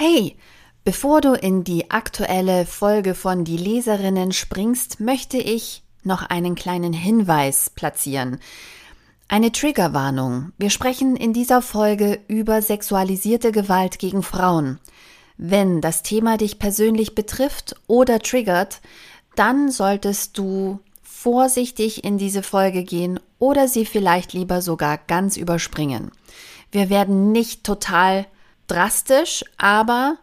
Hey, bevor du in die aktuelle Folge von Die Leserinnen springst, möchte ich noch einen kleinen Hinweis platzieren. Eine Triggerwarnung. Wir sprechen in dieser Folge über sexualisierte Gewalt gegen Frauen. Wenn das Thema dich persönlich betrifft oder triggert, dann solltest du vorsichtig in diese Folge gehen oder sie vielleicht lieber sogar ganz überspringen. Wir werden nicht total drastisch, aber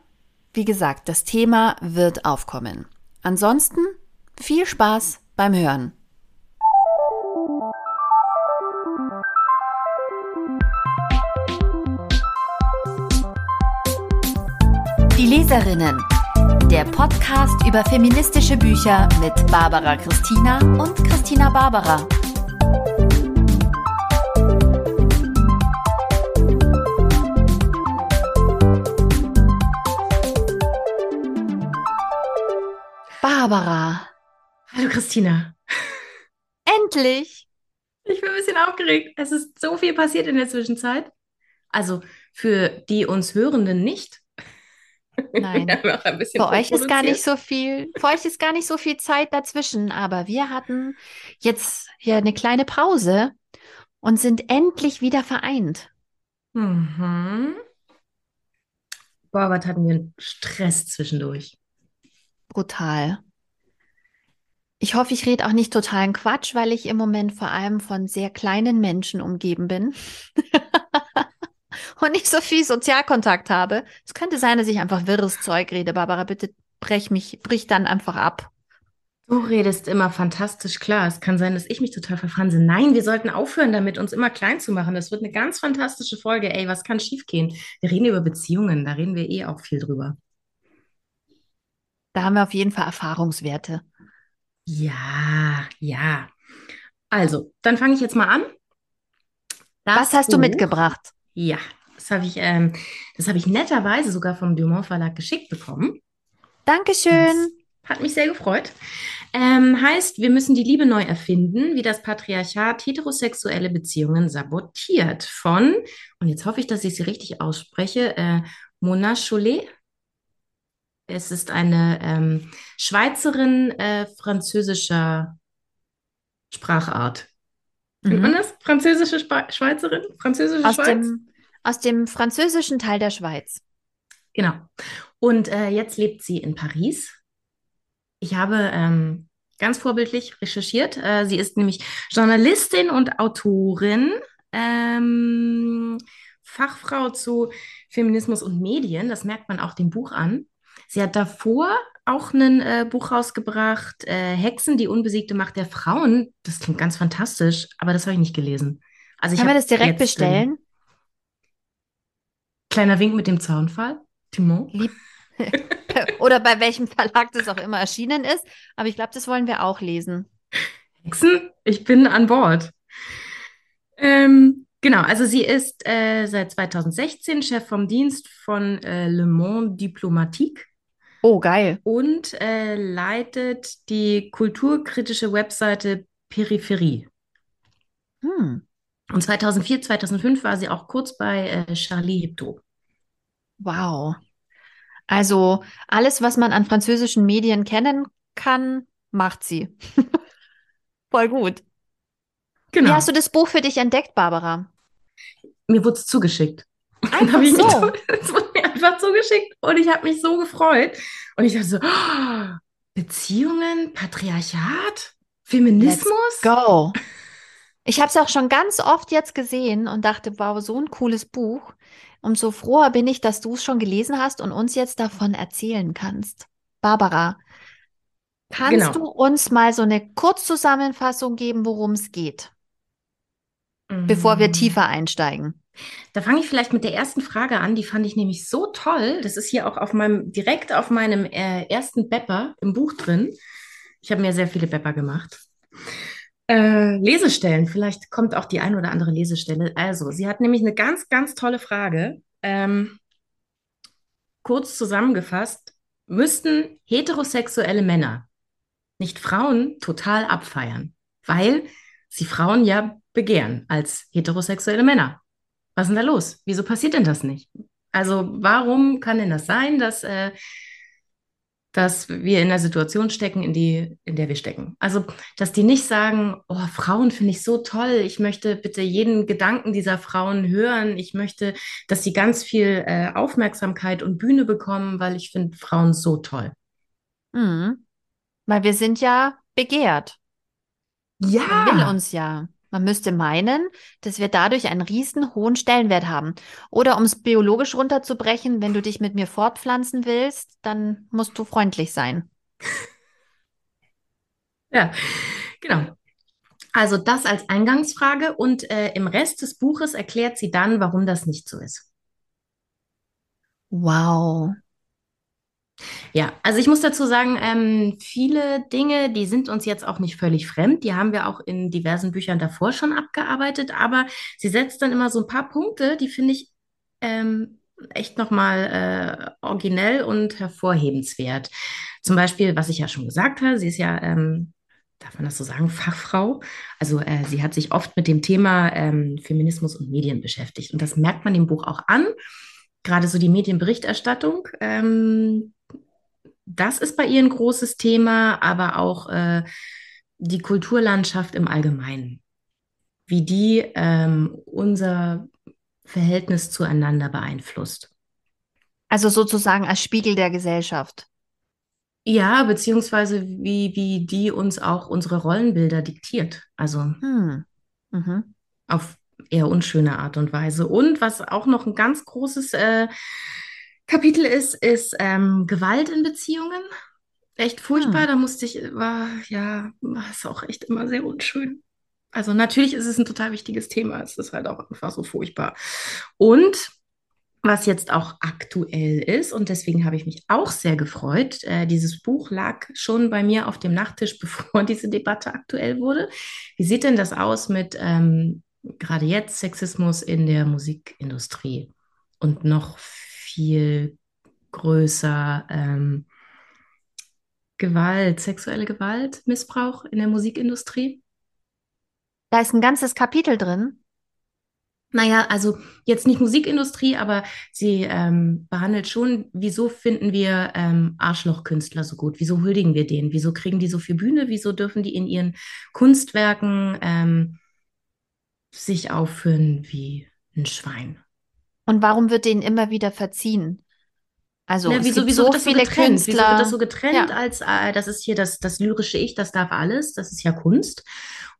wie gesagt, das Thema wird aufkommen. Ansonsten viel Spaß beim Hören. Die Leserinnen. Der Podcast über feministische Bücher mit Barbara Christina und Christina Barbara. Barbara. Hallo Christina. Endlich. Ich bin ein bisschen aufgeregt. Es ist so viel passiert in der Zwischenzeit. Also für die uns Hörenden nicht. Nein. Für euch ist gar nicht so viel, für euch ist gar nicht so viel Zeit dazwischen, aber wir hatten jetzt hier eine kleine Pause und sind endlich wieder vereint. Mhm. Boah, was hatten wir Stress zwischendurch. Brutal. Ich hoffe, ich rede auch nicht totalen Quatsch, weil ich im Moment vor allem von sehr kleinen Menschen umgeben bin und nicht so viel Sozialkontakt habe. Es könnte sein, dass ich einfach wirres Zeug rede. Barbara, bitte brech mich, brich dann einfach ab. Du redest immer fantastisch klar. Es kann sein, dass ich mich total verfranse. Nein, wir sollten aufhören damit, uns immer klein zu machen. Das wird eine ganz fantastische Folge. Ey, was kann schiefgehen? Wir reden über Beziehungen, da reden wir eh auch viel drüber. Da haben wir auf jeden Fall Erfahrungswerte. Ja, ja. Also, dann fange ich jetzt mal an. Das Was hast Buch, du mitgebracht? Ja, das habe ich, ähm, das ich netterweise sogar vom Dumont Verlag geschickt bekommen. Dankeschön. Das hat mich sehr gefreut. Ähm, heißt, wir müssen die Liebe neu erfinden, wie das Patriarchat heterosexuelle Beziehungen sabotiert. Von, und jetzt hoffe ich, dass ich sie richtig ausspreche, äh, Mona Chollet. Es ist eine ähm, Schweizerin äh, französischer Sprachart. Nennt man mhm. das? Französische Sp Schweizerin? Französische aus Schweiz? Dem, aus dem französischen Teil der Schweiz. Genau. Und äh, jetzt lebt sie in Paris. Ich habe ähm, ganz vorbildlich recherchiert. Äh, sie ist nämlich Journalistin und Autorin, ähm, Fachfrau zu Feminismus und Medien. Das merkt man auch dem Buch an. Sie hat davor auch ein äh, Buch rausgebracht, äh, Hexen, die unbesiegte Macht der Frauen. Das klingt ganz fantastisch, aber das habe ich nicht gelesen. Also Kann man das direkt jetzt, bestellen? Ähm, kleiner Wink mit dem Zaunfall. Timon. Lieb Oder bei welchem Verlag das auch immer erschienen ist. Aber ich glaube, das wollen wir auch lesen. Hexen, ich bin an Bord. Ähm, Genau, also sie ist äh, seit 2016 Chef vom Dienst von äh, Le Monde Diplomatique. Oh, geil. Und äh, leitet die kulturkritische Webseite Peripherie. Hm. Und 2004, 2005 war sie auch kurz bei äh, Charlie Hebdo. Wow. Also alles, was man an französischen Medien kennen kann, macht sie. Voll gut. Genau. Wie hast du das Buch für dich entdeckt, Barbara? mir wurde es zugeschickt. Einfach so. einfach zugeschickt und ich habe mich so gefreut. Und ich dachte so, oh, Beziehungen, Patriarchat, Feminismus. Let's go. Ich habe es auch schon ganz oft jetzt gesehen und dachte, wow, so ein cooles Buch. Und so froher bin ich, dass du es schon gelesen hast und uns jetzt davon erzählen kannst. Barbara, kannst genau. du uns mal so eine Kurzzusammenfassung geben, worum es geht? bevor wir mm. tiefer einsteigen? Da fange ich vielleicht mit der ersten Frage an. Die fand ich nämlich so toll. Das ist hier auch auf meinem, direkt auf meinem äh, ersten Bepper im Buch drin. Ich habe mir sehr viele Bepper gemacht. Äh, Lesestellen, vielleicht kommt auch die ein oder andere Lesestelle. Also, sie hat nämlich eine ganz, ganz tolle Frage. Ähm, kurz zusammengefasst, müssten heterosexuelle Männer nicht Frauen total abfeiern, weil sie Frauen ja begehren als heterosexuelle Männer. Was ist denn da los? Wieso passiert denn das nicht? Also warum kann denn das sein, dass, äh, dass wir in der Situation stecken, in die, in der wir stecken? Also, dass die nicht sagen, oh, Frauen finde ich so toll, ich möchte bitte jeden Gedanken dieser Frauen hören, ich möchte, dass sie ganz viel äh, Aufmerksamkeit und Bühne bekommen, weil ich finde Frauen so toll. Mhm. Weil wir sind ja begehrt. Man will Ja, uns ja. Man müsste meinen, dass wir dadurch einen riesen hohen Stellenwert haben. Oder um es biologisch runterzubrechen, wenn du dich mit mir fortpflanzen willst, dann musst du freundlich sein. ja, genau. Also das als Eingangsfrage und äh, im Rest des Buches erklärt sie dann, warum das nicht so ist. Wow. Ja, also ich muss dazu sagen, ähm, viele Dinge, die sind uns jetzt auch nicht völlig fremd. Die haben wir auch in diversen Büchern davor schon abgearbeitet, aber sie setzt dann immer so ein paar Punkte, die finde ich ähm, echt nochmal äh, originell und hervorhebenswert. Zum Beispiel, was ich ja schon gesagt habe, sie ist ja, ähm, darf man das so sagen, Fachfrau. Also äh, sie hat sich oft mit dem Thema ähm, Feminismus und Medien beschäftigt. Und das merkt man dem Buch auch an. Gerade so die Medienberichterstattung. Ähm, das ist bei ihr ein großes Thema, aber auch äh, die Kulturlandschaft im Allgemeinen, wie die ähm, unser Verhältnis zueinander beeinflusst. Also sozusagen als Spiegel der Gesellschaft. Ja, beziehungsweise wie, wie die uns auch unsere Rollenbilder diktiert. Also Hm. Mhm. auf eher unschöne Art und Weise. Und was auch noch ein ganz großes äh, Kapitel ist, ist ähm, Gewalt in Beziehungen. Echt furchtbar, Hm. da musste ich, war, ja, war es auch echt immer sehr unschön. Also natürlich ist es ein total wichtiges Thema, es ist halt auch einfach so furchtbar. Und was jetzt auch aktuell ist, und deswegen habe ich mich auch sehr gefreut, äh, dieses Buch lag schon bei mir auf dem Nachttisch, bevor diese Debatte aktuell wurde. Wie sieht denn das aus mit ähm, gerade jetzt Sexismus in der Musikindustrie und noch viel größer ähm, Gewalt, sexuelle Gewalt, Missbrauch in der Musikindustrie? Da ist ein ganzes Kapitel drin. Naja, also jetzt nicht Musikindustrie, aber sie ähm, behandelt schon, wieso finden wir ähm, Arschlochkünstler so gut? Wieso huldigen wir denen? Wieso kriegen die so viel Bühne? Wieso dürfen die in ihren Kunstwerken ähm, sich aufführen wie ein Schwein? Und warum wird denen immer wieder verziehen? Also es wieso, wieso so wird das so viele getrennt? Wieso wird das so getrennt Ja. als, äh, das ist hier das, das lyrische Ich, das darf alles, das ist ja Kunst.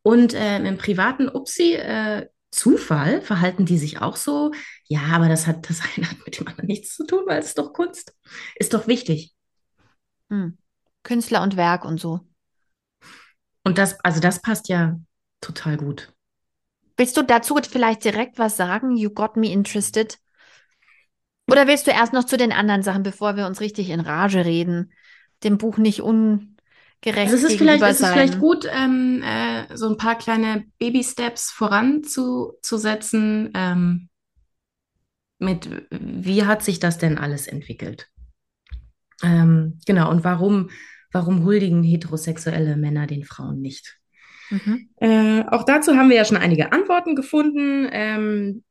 Und ähm, im privaten Upsi, äh, Zufall, verhalten die sich auch so? Ja, aber das hat, das eine hat mit dem anderen nichts zu tun, weil es ist doch Kunst. Ist doch wichtig. Hm. Künstler und Werk und so. Und das, also das passt ja total gut. Willst du dazu vielleicht direkt was sagen? You got me interested. Oder willst du erst noch zu den anderen Sachen, bevor wir uns richtig in Rage reden, dem Buch nicht ungerecht Also es ist vielleicht, gegenüber es ist vielleicht sein? gut, ähm, äh, so ein paar kleine Baby-Steps voranzusetzen, ähm, mit wie hat sich das denn alles entwickelt? Ähm, genau, und warum, warum huldigen heterosexuelle Männer den Frauen nicht? Mhm. Äh, auch dazu haben wir ja schon einige Antworten gefunden. Ähm,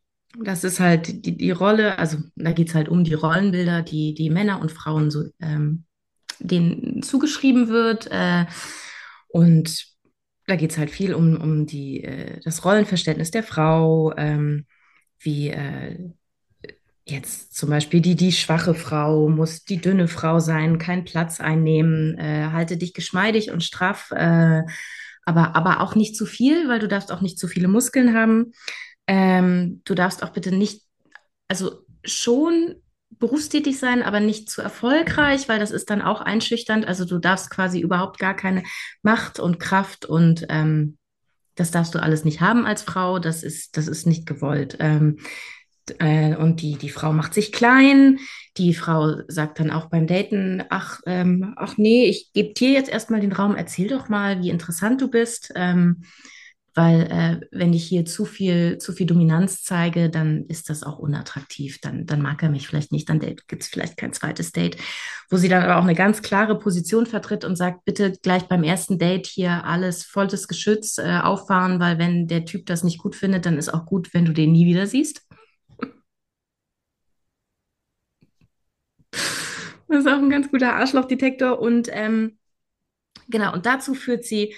das ist halt die, die Rolle, also da geht es halt um die Rollenbilder, die, die Männer und Frauen so ähm, denen zugeschrieben wird. Äh, und da geht es halt viel um, um die, äh, das Rollenverständnis der Frau, ähm, wie äh, Jetzt zum Beispiel die, die schwache Frau muss die dünne Frau sein, keinen Platz einnehmen, äh, halte dich geschmeidig und straff, äh, aber, aber auch nicht zu viel, weil du darfst auch nicht zu viele Muskeln haben. Ähm, du darfst auch bitte nicht, also schon berufstätig sein, aber nicht zu erfolgreich, weil das ist dann auch einschüchternd. Also du darfst quasi überhaupt gar keine Macht und Kraft und ähm, das darfst du alles nicht haben als Frau. Das ist, das ist nicht gewollt. Ähm, äh, und die, die Frau macht sich klein. Die Frau sagt dann auch beim Daten, ach, ähm, ach nee, ich gebe dir jetzt erstmal den Raum, erzähl doch mal, wie interessant du bist. Ähm, weil äh, wenn ich hier zu viel, zu viel Dominanz zeige, dann ist das auch unattraktiv. Dann, dann mag er mich vielleicht nicht, dann gibt es vielleicht kein zweites Date, wo sie dann aber auch eine ganz klare Position vertritt und sagt, bitte gleich beim ersten Date hier alles volles Geschütz äh, auffahren, weil wenn der Typ das nicht gut findet, dann ist auch gut, wenn du den nie wieder siehst. Das ist auch ein ganz guter Arschlochdetektor. Und ähm, genau, und dazu führt sie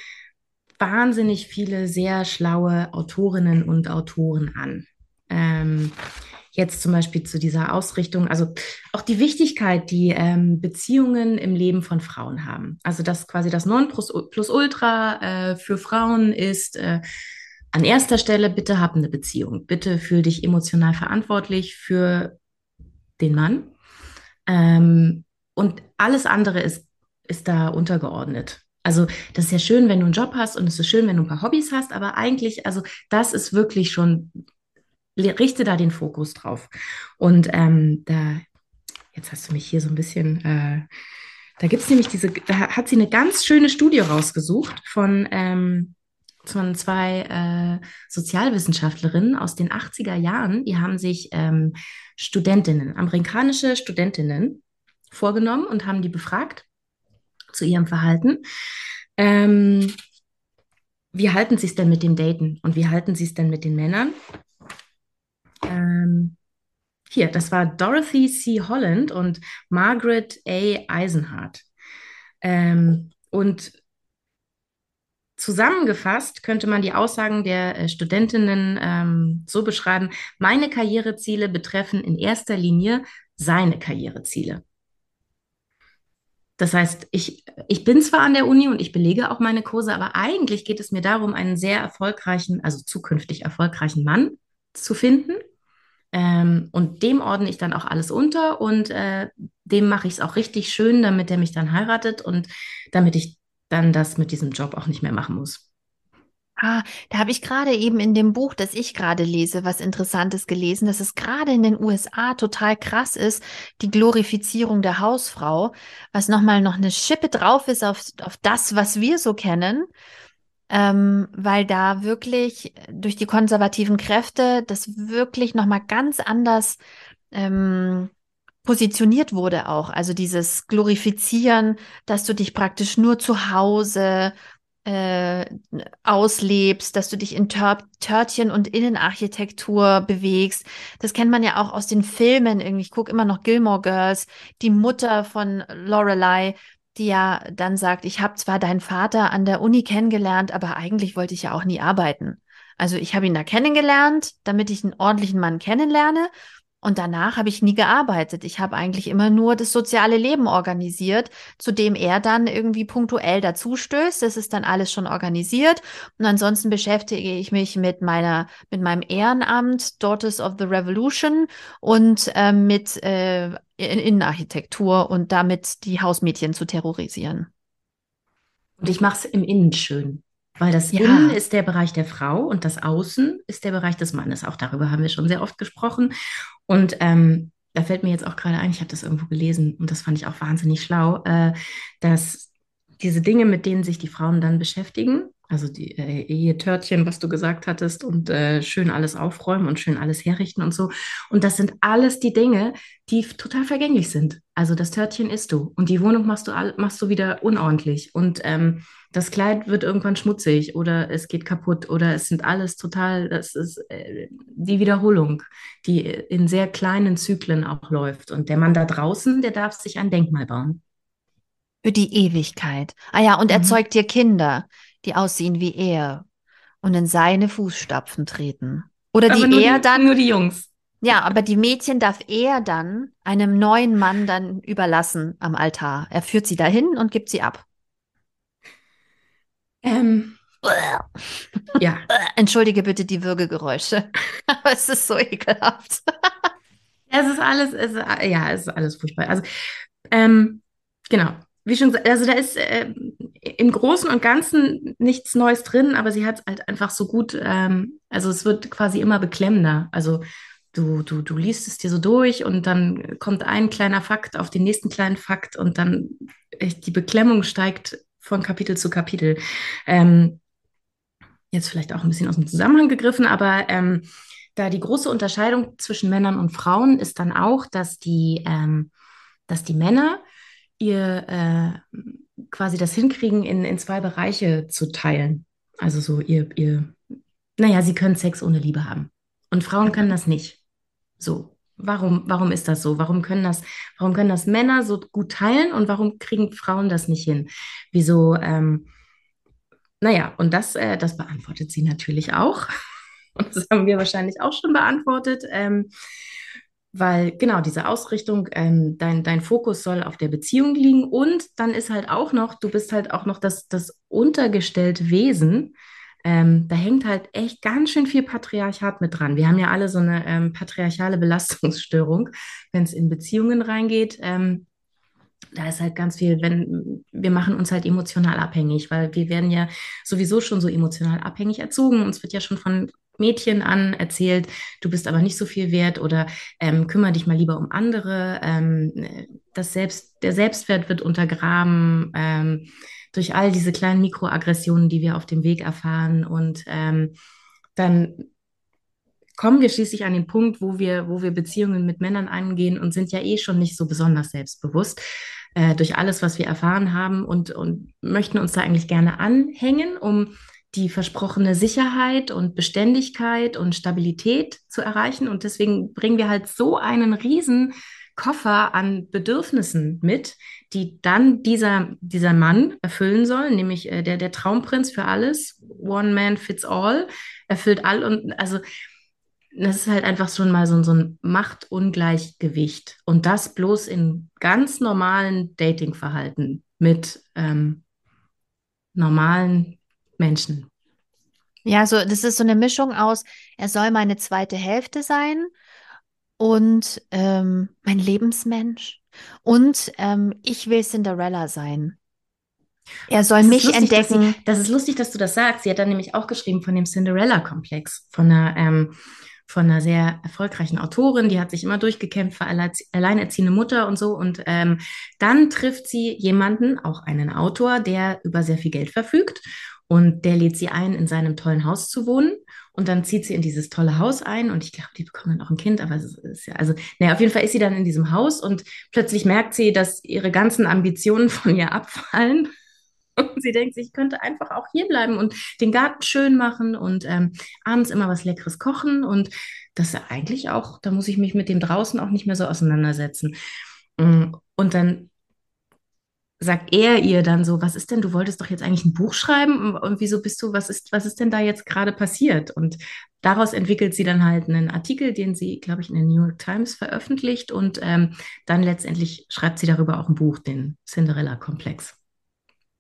wahnsinnig viele sehr schlaue Autorinnen und Autoren an. Ähm, jetzt zum Beispiel zu dieser Ausrichtung, also auch die Wichtigkeit, die ähm, Beziehungen im Leben von Frauen haben. Also dass quasi das Nonplusultra äh, für Frauen ist, äh, an erster Stelle, bitte hab eine Beziehung. Bitte fühl dich emotional verantwortlich für den Mann. Ähm, und alles andere ist, ist da untergeordnet. Also das ist ja schön, wenn du einen Job hast und es ist schön, wenn du ein paar Hobbys hast, aber eigentlich, also das ist wirklich schon, richte da den Fokus drauf. Und ähm, da, jetzt hast du mich hier so ein bisschen, äh, da gibt es nämlich diese, da hat sie eine ganz schöne Studie rausgesucht von, ähm, von zwei äh, Sozialwissenschaftlerinnen aus den 80er Jahren. Die haben sich ähm, Studentinnen, amerikanische Studentinnen vorgenommen und haben die befragt zu ihrem Verhalten. Ähm, wie halten Sie es denn mit dem Daten und wie halten Sie es denn mit den Männern? Ähm, hier, das war Dorothy C. Holland und Margaret A. Eisenhardt. Ähm, und zusammengefasst könnte man die Aussagen der äh, Studentinnen ähm, so beschreiben, meine Karriereziele betreffen in erster Linie seine Karriereziele. Das heißt, ich, ich bin zwar an der Uni und ich belege auch meine Kurse, aber eigentlich geht es mir darum, einen sehr erfolgreichen, also zukünftig erfolgreichen Mann zu finden. Ähm, und dem ordne ich dann auch alles unter und äh, dem mache ich es auch richtig schön, damit er mich dann heiratet und damit ich dann das mit diesem Job auch nicht mehr machen muss. Ah, da habe ich gerade eben in dem Buch, das ich gerade lese, was Interessantes gelesen, dass es gerade in den USA total krass ist, die Glorifizierung der Hausfrau, was nochmal noch eine Schippe drauf ist auf, auf das, was wir so kennen, ähm, weil da wirklich durch die konservativen Kräfte das wirklich nochmal ganz anders ähm, positioniert wurde auch. Also dieses Glorifizieren, dass du dich praktisch nur zu Hause äh, auslebst, dass du dich in Tör Törtchen und Innenarchitektur bewegst. Das kennt man ja auch aus den Filmen irgendwie. Ich gucke immer noch Gilmore Girls, die Mutter von Lorelei, die ja dann sagt, ich habe zwar deinen Vater an der Uni kennengelernt, aber eigentlich wollte ich ja auch nie arbeiten. Also ich habe ihn da kennengelernt, damit ich einen ordentlichen Mann kennenlerne und danach habe ich nie gearbeitet. Ich habe eigentlich immer nur das soziale Leben organisiert, zu dem er dann irgendwie punktuell dazustößt. Das ist dann alles schon organisiert. Und ansonsten beschäftige ich mich mit meiner, mit meinem Ehrenamt, Daughters of the Revolution und äh, mit äh, Innenarchitektur und damit die Hausmädchen zu terrorisieren. Und ich mache es im Innen schön. Weil das ja. Innen ist der Bereich der Frau und das Außen ist der Bereich des Mannes. Auch darüber haben wir schon sehr oft gesprochen. Und ähm, da fällt mir jetzt auch gerade ein, ich habe das irgendwo gelesen und das fand ich auch wahnsinnig schlau, äh, dass diese Dinge, mit denen sich die Frauen dann beschäftigen, also die äh, Ehe-Törtchen, was du gesagt hattest, und äh, schön alles aufräumen und schön alles herrichten und so. Und das sind alles die Dinge, die total vergänglich sind. Also das Törtchen isst du und die Wohnung machst du, machst du wieder unordentlich und ähm, das Kleid wird irgendwann schmutzig oder es geht kaputt oder es sind alles total, das ist äh, die Wiederholung, die in sehr kleinen Zyklen auch läuft. Und der Mann da draußen, der darf sich ein Denkmal bauen. Für die Ewigkeit. Ah ja, und mhm. erzeugt dir Kinder die aussehen wie er und in seine Fußstapfen treten. Oder die er dann. Nur die Jungs. Ja, aber die Mädchen darf er dann einem neuen Mann dann überlassen am Altar. Er führt sie dahin und gibt sie ab. Ähm, ja. Entschuldige bitte die Würgegeräusche. aber es ist so ekelhaft. es ist alles, es ja, es ist alles furchtbar. Also, ähm, genau wie schon also da ist äh, im Großen und Ganzen nichts Neues drin, aber sie hat es halt einfach so gut, ähm, also es wird quasi immer beklemmender. Also du, du, du liest es dir so durch und dann kommt ein kleiner Fakt auf den nächsten kleinen Fakt und dann die Beklemmung steigt von Kapitel zu Kapitel. Ähm, jetzt vielleicht auch ein bisschen aus dem Zusammenhang gegriffen, aber ähm, da die große Unterscheidung zwischen Männern und Frauen ist dann auch, dass die, ähm, dass die Männer ihr äh, quasi das hinkriegen, in, in zwei Bereiche zu teilen. Also so ihr, ihr, naja, sie können Sex ohne Liebe haben. Und Frauen können das nicht. So. Warum, warum ist das so? Warum können das, warum können das Männer so gut teilen und warum kriegen Frauen das nicht hin? Wieso, ähm, naja, und das, äh, das beantwortet sie natürlich auch. Und das haben wir wahrscheinlich auch schon beantwortet. Ähm, weil genau diese Ausrichtung, ähm, dein, dein Fokus soll auf der Beziehung liegen und dann ist halt auch noch, du bist halt auch noch das, das untergestellte Wesen. Ähm, da hängt halt echt ganz schön viel Patriarchat mit dran. Wir haben ja alle so eine ähm, patriarchale Belastungsstörung, wenn es in Beziehungen reingeht. Ähm, da ist halt ganz viel, wenn wir machen uns halt emotional abhängig, weil wir werden ja sowieso schon so emotional abhängig erzogen. Uns wird ja schon von Mädchen an erzählt, du bist aber nicht so viel wert oder ähm, kümmere dich mal lieber um andere. Ähm, das Selbst, der Selbstwert wird untergraben ähm, durch all diese kleinen Mikroaggressionen, die wir auf dem Weg erfahren. Und ähm, dann kommen wir schließlich an den Punkt, wo wir, wo wir Beziehungen mit Männern eingehen und sind ja eh schon nicht so besonders selbstbewusst äh, durch alles, was wir erfahren haben und, und möchten uns da eigentlich gerne anhängen, um die versprochene Sicherheit und Beständigkeit und Stabilität zu erreichen. Und deswegen bringen wir halt so einen riesen Koffer an Bedürfnissen mit, die dann dieser, dieser Mann erfüllen soll, nämlich äh, der, der Traumprinz für alles, One Man Fits All, erfüllt all und also das ist halt einfach schon mal so, so ein Machtungleichgewicht. Und das bloß in ganz normalen Datingverhalten mit ähm, normalen Menschen. Ja, so das ist so eine Mischung aus, er soll meine zweite Hälfte sein und ähm, mein Lebensmensch und ähm, ich will Cinderella sein. Er soll Das mich lustig, entdecken. sie, das ist lustig, dass du das sagst. Sie hat dann nämlich auch geschrieben von dem Cinderella-Komplex, von einer, ähm, von einer sehr erfolgreichen Autorin, die hat sich immer durchgekämpft, alle, alleinerziehende Mutter und so. Und ähm, dann trifft sie jemanden, auch einen Autor, der über sehr viel Geld verfügt. Und der lädt sie ein, in seinem tollen Haus zu wohnen. Und dann zieht sie in dieses tolle Haus ein. Und ich glaube, die bekommen dann auch ein Kind. Aber es ist ja, also, naja, auf jeden Fall ist sie dann in diesem Haus und plötzlich merkt sie, dass ihre ganzen Ambitionen von ihr abfallen. Und sie denkt sich, ich könnte einfach auch hier bleiben und den Garten schön machen und ähm, abends immer was Leckeres kochen. Und das ist eigentlich auch, da muss ich mich mit dem draußen auch nicht mehr so auseinandersetzen. Mm, Und dann sagt er ihr dann so, was ist denn, du wolltest doch jetzt eigentlich ein Buch schreiben und, wieso bist du, was ist, was ist denn da jetzt gerade passiert? Und daraus entwickelt sie dann halt einen Artikel, den sie, glaube ich, in den New York Times veröffentlicht und ähm, dann letztendlich schreibt sie darüber auch ein Buch, den Cinderella-Komplex.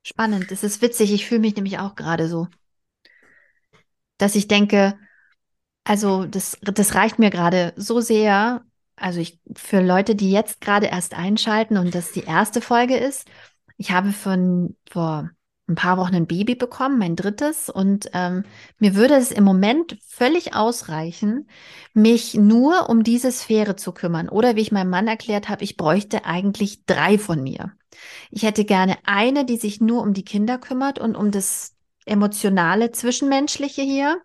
Spannend, das ist witzig. Ich fühle mich nämlich auch gerade so, dass ich denke, also das, das reicht mir gerade so sehr. Also ich, für Leute, die jetzt gerade erst einschalten und das die erste Folge ist, ich habe von vor ein paar Wochen ein Baby bekommen, mein drittes, und ähm, mir würde es im Moment völlig ausreichen, mich nur um diese Sphäre zu kümmern. Oder wie ich meinem Mann erklärt habe, ich bräuchte eigentlich drei von mir. Ich hätte gerne eine, die sich nur um die Kinder kümmert und um das emotionale, zwischenmenschliche hier.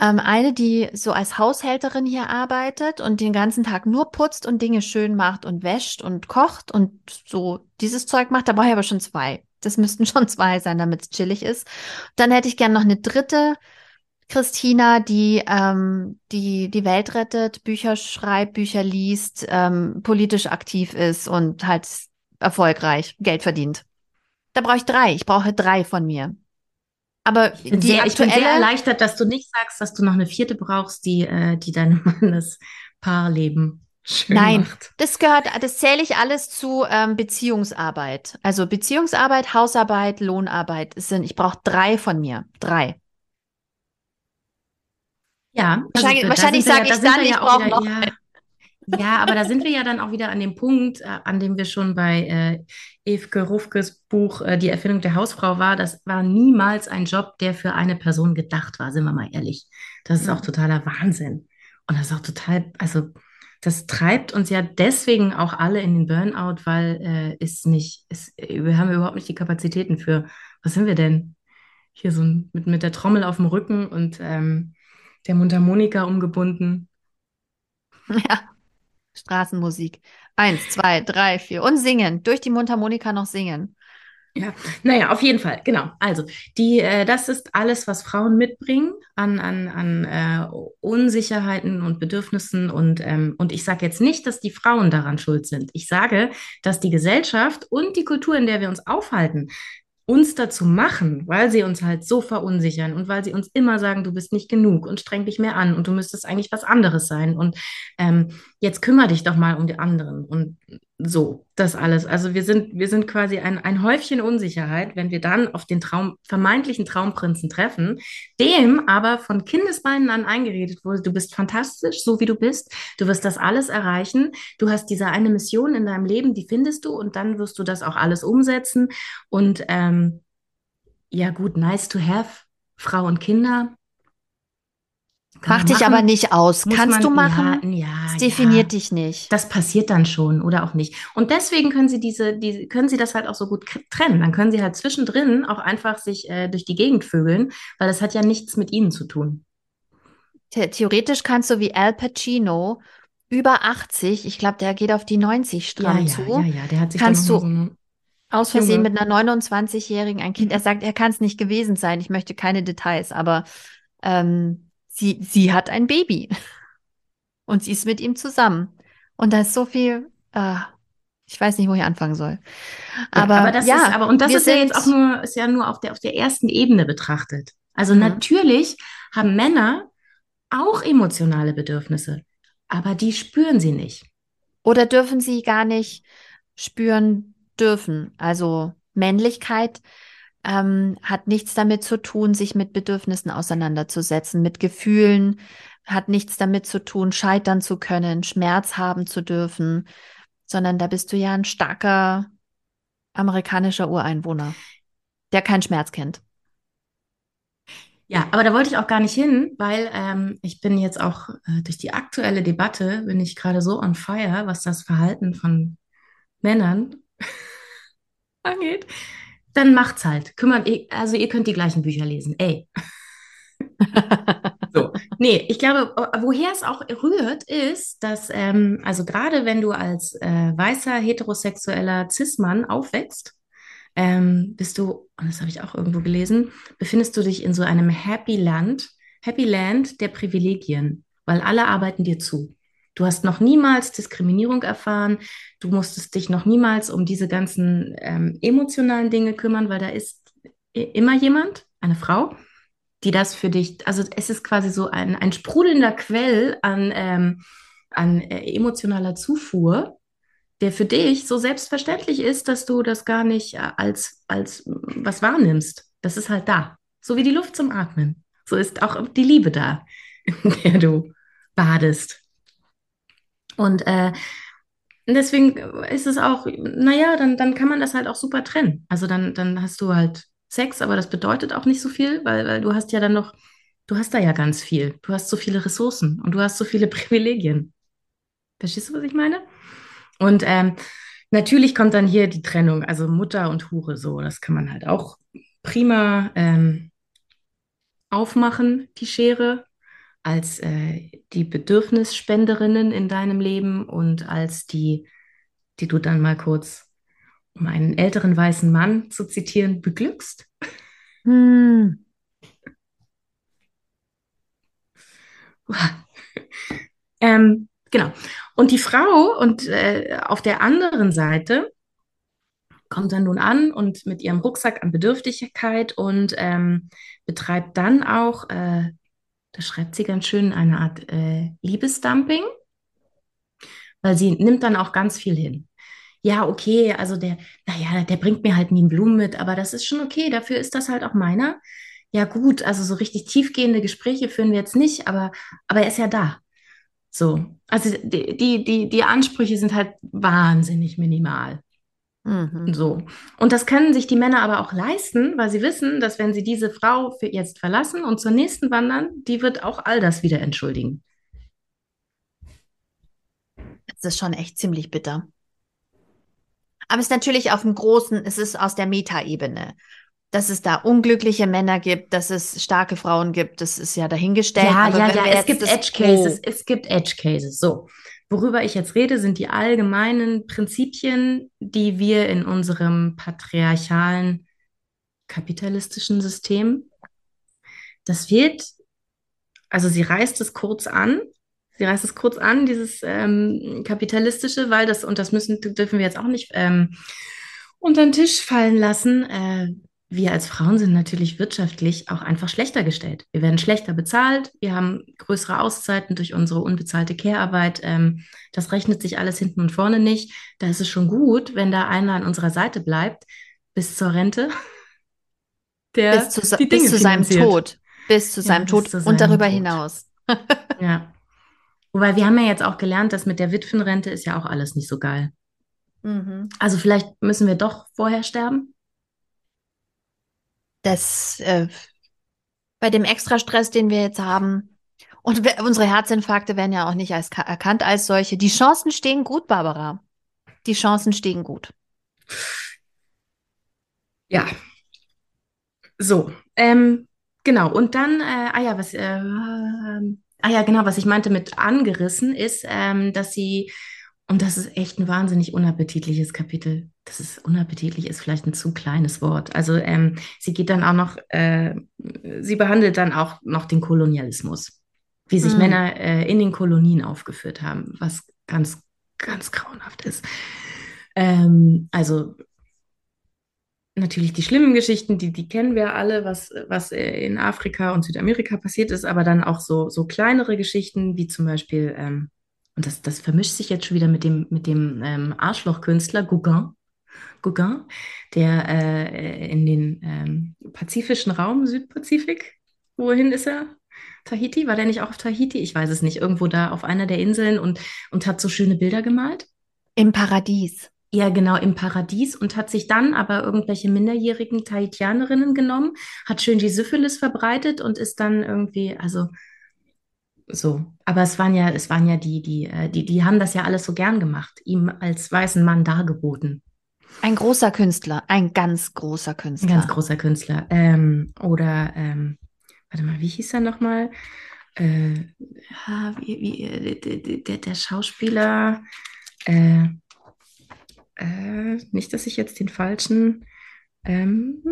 Ähm, eine, die so als Haushälterin hier arbeitet und den ganzen Tag nur putzt und Dinge schön macht und wäscht und kocht und so dieses Zeug macht. Da brauche ich aber schon zwei. Das müssten schon zwei sein, damit es chillig ist. Dann hätte ich gerne noch eine dritte Christina, die ähm, die die Welt rettet, Bücher schreibt, Bücher liest, ähm, politisch aktiv ist und halt erfolgreich Geld verdient. Da brauche ich drei. Ich brauche drei von mir. Aber Ich bin sehr, ich bin sehr aktuelle, erleichtert, dass du nicht sagst, dass du noch eine vierte brauchst, die, äh, die deinem Mann das Paarleben schön nein, macht. das gehört, das zähle ich alles zu ähm, Beziehungsarbeit. Also Beziehungsarbeit, Hausarbeit, Lohnarbeit es sind, ich brauche drei von mir. Drei. Ja, Wahrscheinlich, wahrscheinlich sage da ich dann, ich brauche noch. ja, ja, aber da sind wir ja dann auch wieder an dem Punkt, äh, an dem wir schon bei äh, Evke Rufkes Buch äh, Die Erfindung der Hausfrau war. Das war niemals ein Job, der für eine Person gedacht war, sind wir mal ehrlich. Das ist auch totaler Wahnsinn. Und das ist auch total, also das treibt uns ja deswegen auch alle in den Burnout, weil äh, ist nicht, ist, wir haben überhaupt nicht die Kapazitäten für, was sind wir denn? Hier so mit, mit der Trommel auf dem Rücken und ähm, der Mundharmonika umgebunden. Ja, Straßenmusik. Eins, zwei, drei, vier. Und singen. Durch die Mundharmonika noch singen. Ja, naja, auf jeden Fall, genau. Also, die, äh, das ist alles, was Frauen mitbringen an, an, an äh, Unsicherheiten und Bedürfnissen. Und, ähm, und ich sage jetzt nicht, dass die Frauen daran schuld sind. Ich sage, dass die Gesellschaft und die Kultur, in der wir uns aufhalten, uns dazu machen, weil sie uns halt so verunsichern und weil sie uns immer sagen, du bist nicht genug und streng dich mehr an und du müsstest eigentlich was anderes sein. Und ähm, jetzt kümmere dich doch mal um die anderen. Und so, das alles. Also wir sind, wir sind quasi ein, ein Häufchen Unsicherheit, wenn wir dann auf den Traum, vermeintlichen Traumprinzen treffen, dem aber von Kindesbeinen an eingeredet wurde, du bist fantastisch, so wie du bist, du wirst das alles erreichen, du hast diese eine Mission in deinem Leben, die findest du und dann wirst du das auch alles umsetzen und ähm, ja gut, nice to have, Frau und Kinder, kann Mach dich machen. aber nicht aus. Muss Kannst man, du machen? Ja, ja, das definiert ja. dich nicht. Das passiert dann schon oder auch nicht. Und deswegen können sie diese, die, können sie das halt auch so gut trennen. Dann können sie halt zwischendrin auch einfach sich äh, durch die Gegend vögeln, weil das hat ja nichts mit ihnen zu tun. The theoretisch kannst du wie Al Pacino über 80, ich glaube, der geht auf die 90 stramm ja, zu. Ja, ja, ja, der hat sich kannst du so aus Versehen mit einer 29-Jährigen ein Kind, er sagt, er kann es nicht gewesen sein, ich möchte keine Details, aber ähm, sie, sie hat ein Baby und sie ist mit ihm zusammen. Und da ist so viel, äh, ich weiß nicht, wo ich anfangen soll. Aber, ja, aber das ja, ist, aber, und das ist ja jetzt auch nur, ist ja nur auf der, auf der ersten Ebene betrachtet. Also mhm. natürlich haben Männer auch emotionale Bedürfnisse, aber die spüren sie nicht. Oder dürfen sie gar nicht spüren dürfen. Also Männlichkeit ähm, hat nichts damit zu tun, sich mit Bedürfnissen auseinanderzusetzen, mit Gefühlen, hat nichts damit zu tun, scheitern zu können, Schmerz haben zu dürfen, sondern da bist du ja ein starker amerikanischer Ureinwohner, der keinen Schmerz kennt. Ja, aber da wollte ich auch gar nicht hin, weil ähm, ich bin jetzt auch äh, durch die aktuelle Debatte, bin ich gerade so on fire, was das Verhalten von Männern angeht dann macht's halt. Kümmert, also ihr könnt die gleichen Bücher lesen. Ey. so. Nee, ich glaube, woher es auch rührt, ist, dass, ähm, also gerade wenn du als äh, weißer, heterosexueller Cis-Mann aufwächst, ähm, bist du, und das habe ich auch irgendwo gelesen, befindest du dich in so einem Happy Land, Happy Land der Privilegien, weil alle arbeiten dir zu. Du hast noch niemals Diskriminierung erfahren. Du musstest dich noch niemals um diese ganzen ähm, emotionalen Dinge kümmern, weil da ist immer jemand, eine Frau, die das für dich, also es ist quasi so ein, ein sprudelnder Quell an, ähm, an äh, emotionaler Zufuhr, der für dich so selbstverständlich ist, dass du das gar nicht äh, als, als was wahrnimmst. Das ist halt da. So wie die Luft zum Atmen. So ist auch die Liebe da, in der du badest. Und äh, deswegen ist es auch, naja, dann, dann kann man das halt auch super trennen. Also dann, dann hast du halt Sex, aber das bedeutet auch nicht so viel, weil, weil du hast ja dann noch, du hast da ja ganz viel. Du hast so viele Ressourcen und du hast so viele Privilegien. Verstehst du, was ich meine? Und ähm, natürlich kommt dann hier die Trennung, also Mutter und Hure so. Das kann man halt auch prima ähm, aufmachen, die Schere als äh, die Bedürfnisspenderinnen in deinem Leben und als die, die du dann mal kurz, um einen älteren weißen Mann zu zitieren, beglückst. Hm. ähm, genau. Und die Frau und äh, auf der anderen Seite kommt dann nun an und mit ihrem Rucksack an Bedürftigkeit und ähm, betreibt dann auch äh, da schreibt sie ganz schön eine Art äh, Liebesdumping, weil sie nimmt dann auch ganz viel hin. Ja, okay, also der, naja, der bringt mir halt nie einen Blumen mit, aber das ist schon okay, dafür ist das halt auch meiner. Ja, gut, also so richtig tiefgehende Gespräche führen wir jetzt nicht, aber, aber er ist ja da. So, also die, die, die, die Ansprüche sind halt wahnsinnig minimal. Mhm. So. Und das können sich die Männer aber auch leisten, weil sie wissen, dass wenn sie diese Frau für jetzt verlassen und zur nächsten wandern, die wird auch all das wieder entschuldigen. Das ist schon echt ziemlich bitter. Aber es ist natürlich auf dem großen, es ist aus der Metaebene. Dass es da unglückliche Männer gibt, dass es starke Frauen gibt, das ist ja dahingestellt. Ja, ja, ja, es gibt Edge Cases, es gibt Edge Cases, so. Worüber ich jetzt rede, sind die allgemeinen Prinzipien, die wir in unserem patriarchalen kapitalistischen System, das wird, also sie reißt es kurz an, sie reißt es kurz an, dieses ähm, kapitalistische, weil das, und das müssen, dürfen wir jetzt auch nicht ähm, unter den Tisch fallen lassen. Äh, wir als Frauen sind natürlich wirtschaftlich auch einfach schlechter gestellt. Wir werden schlechter bezahlt, wir haben größere Auszeiten durch unsere unbezahlte Care-Arbeit. Ähm, das rechnet sich alles hinten und vorne nicht. Da ist es schon gut, wenn da einer an unserer Seite bleibt bis zur Rente, der bis zu, die Dinge bis zu seinem Tod. Bis zu seinem ja, Tod zu und darüber Tod. hinaus. ja. Wobei wir haben ja jetzt auch gelernt, dass mit der Witwenrente ist ja auch alles nicht so geil. Mhm. Also vielleicht müssen wir doch vorher sterben. Das äh, bei dem Extrastress, den wir jetzt haben. Und unsere Herzinfarkte werden ja auch nicht als, erkannt als solche. Die Chancen stehen gut, Barbara. Die Chancen stehen gut. Ja. So, ähm, genau. Und dann, äh, ah ja, was, äh, ah ja, genau, was ich meinte mit angerissen ist, ähm, dass sie, und das ist echt ein wahnsinnig unappetitliches Kapitel. Das ist unappetitlich, ist vielleicht ein zu kleines Wort. Also ähm, sie geht dann auch noch, äh, sie behandelt dann auch noch den Kolonialismus, wie sich mhm. Männer äh, in den Kolonien aufgeführt haben, was ganz, ganz grauenhaft ist. Ähm, also natürlich die schlimmen Geschichten, die, die kennen wir alle, was, was in Afrika und Südamerika passiert ist, aber dann auch so, so kleinere Geschichten, wie zum Beispiel, ähm, und das, das vermischt sich jetzt schon wieder mit dem, mit dem ähm, Arschlochkünstler Gauguin, Gauguin, der äh, in den ähm, pazifischen Raum, Südpazifik, wohin ist er? Tahiti? War der nicht auch auf Tahiti? Ich weiß es nicht. Irgendwo da auf einer der Inseln und, und hat so schöne Bilder gemalt. Im Paradies ja genau im Paradies und hat sich dann aber irgendwelche minderjährigen Tahitianerinnen genommen, hat schön die Syphilis verbreitet und ist dann irgendwie, also so. Aber es waren ja, es waren ja die, die, äh, die, die haben das ja alles so gern gemacht, ihm als weißen Mann dargeboten. Ein großer Künstler, ein ganz großer Künstler. Ein ganz großer Künstler. Ähm, oder, ähm, warte mal, wie hieß er nochmal? Äh, ja, wie, wie, äh, der, der, Schauspieler, äh, äh, nicht, dass ich jetzt den falschen. Ähm,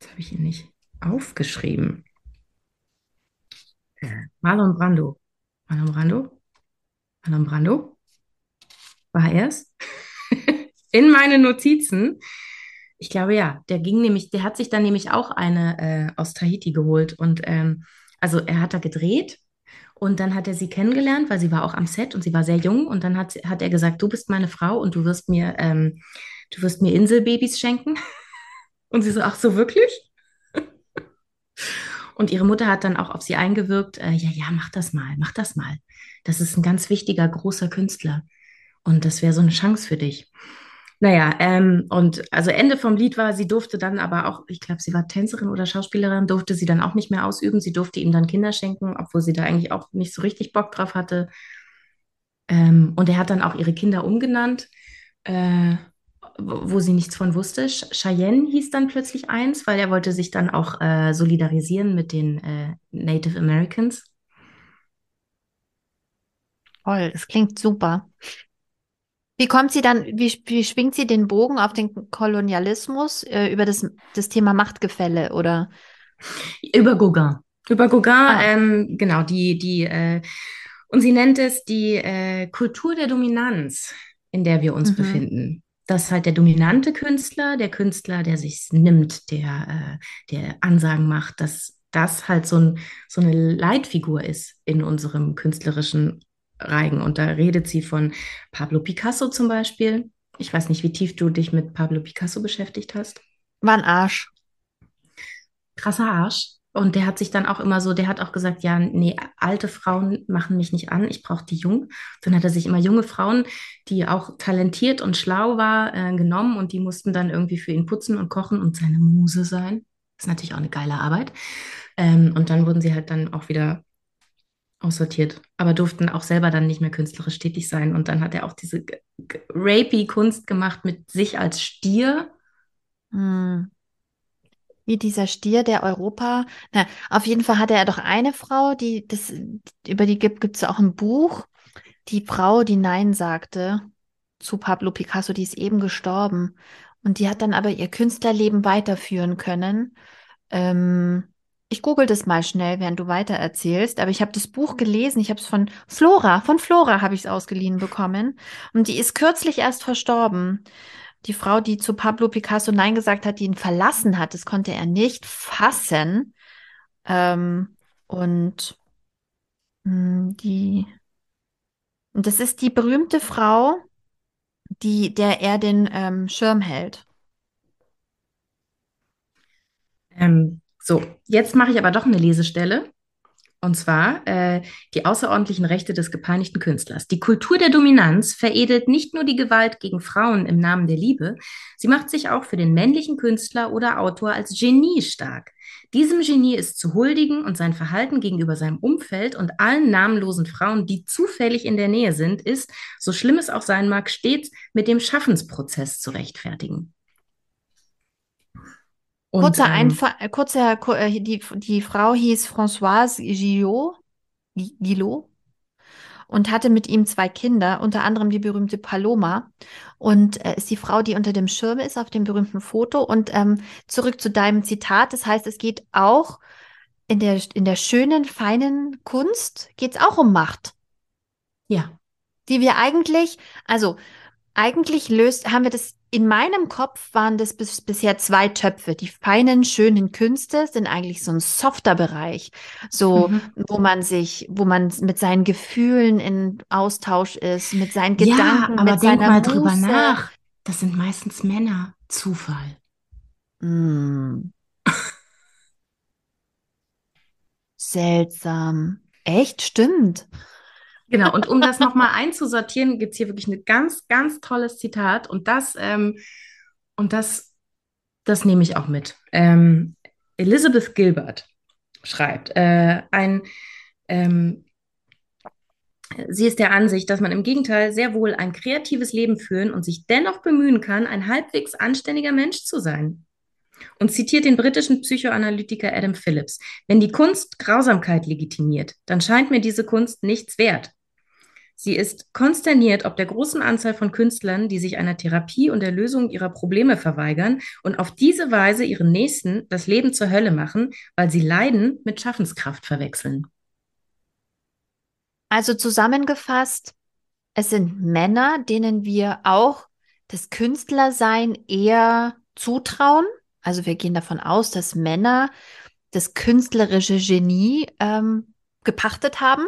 jetzt habe ich ihn nicht aufgeschrieben. Marlon Brando. Marlon Brando? Marlon Brando? War er es? In meine Notizen. Ich glaube ja, der ging nämlich, der hat sich dann nämlich auch eine äh, aus Tahiti geholt und ähm, also er hat da gedreht und dann hat er sie kennengelernt, weil sie war auch am Set und sie war sehr jung. Und dann hat, hat er gesagt, du bist meine Frau und du wirst mir, ähm, du wirst mir Inselbabys schenken. Und sie so, ach so, wirklich? Und ihre Mutter hat dann auch auf sie eingewirkt, äh, ja, ja, mach das mal, mach das mal. Das ist ein ganz wichtiger, großer Künstler. Und das wäre so eine Chance für dich. Naja, ähm, und also Ende vom Lied war, sie durfte dann aber auch, ich glaube, sie war Tänzerin oder Schauspielerin, durfte sie dann auch nicht mehr ausüben. Sie durfte ihm dann Kinder schenken, obwohl sie da eigentlich auch nicht so richtig Bock drauf hatte. Ähm, und er hat dann auch ihre Kinder umgenannt, äh, wo sie nichts von wusste. Cheyenne hieß dann plötzlich eins, weil er wollte sich dann auch äh, solidarisieren mit den äh, Native Americans. Toll, das klingt super. Wie kommt sie dann, wie, wie schwingt sie den Bogen auf den Kolonialismus äh, über das, das Thema Machtgefälle oder? Über Gauguin. Über Gauguin, ah. ähm, genau, die, die, äh, und sie nennt es die äh, Kultur der Dominanz, in der wir uns mhm. befinden. Dass halt der dominante Künstler, der Künstler, der sich nimmt, der, äh, der Ansagen macht, dass das halt so, ein, so eine Leitfigur ist in unserem künstlerischen Reigen. Und da redet sie von Pablo Picasso zum Beispiel. Ich weiß nicht, wie tief du dich mit Pablo Picasso beschäftigt hast. War ein Arsch. Krasser Arsch. Und der hat sich dann auch immer so, der hat auch gesagt, ja, nee, alte Frauen machen mich nicht an, ich brauche die jungen. Dann hat er sich immer junge Frauen, die auch talentiert und schlau war, äh, genommen und die mussten dann irgendwie für ihn putzen und kochen und seine Muse sein. Das ist natürlich auch eine geile Arbeit. Ähm, und dann wurden sie halt dann auch wieder aussortiert, aber durften auch selber dann nicht mehr künstlerisch tätig sein. Und dann hat er auch diese rapey Kunst gemacht mit sich als Stier. Hm. Wie dieser Stier, der Europa. Na, auf jeden Fall hatte er doch eine Frau, die das, über die gibt es auch ein Buch. Die Frau, die Nein sagte zu Pablo Picasso, die ist eben gestorben. Und die hat dann aber ihr Künstlerleben weiterführen können. Ähm, ich google das mal schnell, während du weiter erzählst. Aber ich habe das Buch gelesen. Ich habe es von Flora, von Flora habe ich es ausgeliehen bekommen. Und die ist kürzlich erst verstorben. Die Frau, die zu Pablo Picasso Nein gesagt hat, die ihn verlassen hat, das konnte er nicht fassen. Ähm, und mh, hm, die, und das ist die berühmte Frau, die, der er den ähm, Schirm hält. Ähm, so, jetzt mache ich aber doch eine Lesestelle. Und zwar äh, die außerordentlichen Rechte des gepeinigten Künstlers. Die Kultur der Dominanz veredelt nicht nur die Gewalt gegen Frauen im Namen der Liebe, sie macht sich auch für den männlichen Künstler oder Autor als Genie stark. Diesem Genie ist zu huldigen und sein Verhalten gegenüber seinem Umfeld und allen namenlosen Frauen, die zufällig in der Nähe sind, ist, so schlimm es auch sein mag, stets mit dem Schaffensprozess zu rechtfertigen. Und, kurzer ähm, Einfall, äh, kurzer, äh, die, die Frau hieß Françoise Gillot, Gillot und hatte mit ihm zwei Kinder, unter anderem die berühmte Paloma. Und äh, ist die Frau, die unter dem Schirm ist auf dem berühmten Foto. Und ähm, zurück zu deinem Zitat, das heißt, es geht auch in der, in der schönen, feinen Kunst, geht es auch um Macht. Ja. Die wir eigentlich, also eigentlich löst, haben wir das in meinem Kopf waren das bis, bisher zwei Töpfe. Die feinen, schönen Künste sind eigentlich so ein softer Bereich, so mhm. wo man sich, wo man mit seinen Gefühlen in Austausch ist, mit seinen ja, Gedanken, aber mit denk seiner mal Muße. drüber nach. Das sind meistens Männer. Zufall. Mm. Seltsam. Echt, stimmt. Genau, und um das nochmal einzusortieren, gibt es hier wirklich ein ganz, ganz tolles Zitat und das, ähm, und das, das nehme ich auch mit. Ähm, Elizabeth Gilbert schreibt, äh, ein, ähm, sie ist der Ansicht, dass man im Gegenteil sehr wohl ein kreatives Leben führen und sich dennoch bemühen kann, ein halbwegs anständiger Mensch zu sein und zitiert den britischen Psychoanalytiker Adam Phillips. Wenn die Kunst Grausamkeit legitimiert, dann scheint mir diese Kunst nichts wert. Sie ist konsterniert ob der großen Anzahl von Künstlern, die sich einer Therapie und der Lösung ihrer Probleme verweigern und auf diese Weise ihren Nächsten das Leben zur Hölle machen, weil sie Leiden mit Schaffenskraft verwechseln. Also zusammengefasst, es sind Männer, denen wir auch das Künstlersein eher zutrauen. Also wir gehen davon aus, dass Männer das künstlerische Genie ähm, gepachtet haben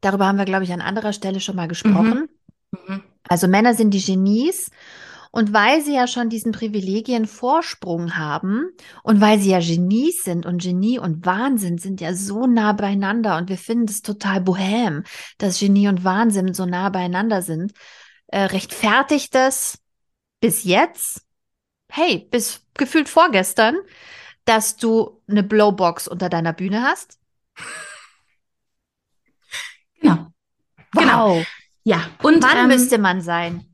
Darüber haben wir, glaube ich, an anderer Stelle schon mal gesprochen. Mhm. Mhm. Also Männer sind die Genies. Und weil sie ja schon diesen Privilegien-Vorsprung haben und weil sie ja Genies sind und Genie und Wahnsinn sind ja so nah beieinander und wir finden es total bohem, dass Genie und Wahnsinn so nah beieinander sind, äh, rechtfertigt das bis jetzt, hey, bis gefühlt vorgestern, dass du eine Blowbox unter deiner Bühne hast? Genau. Genau. Wow. Ja. Und wann ähm, müsste man sein?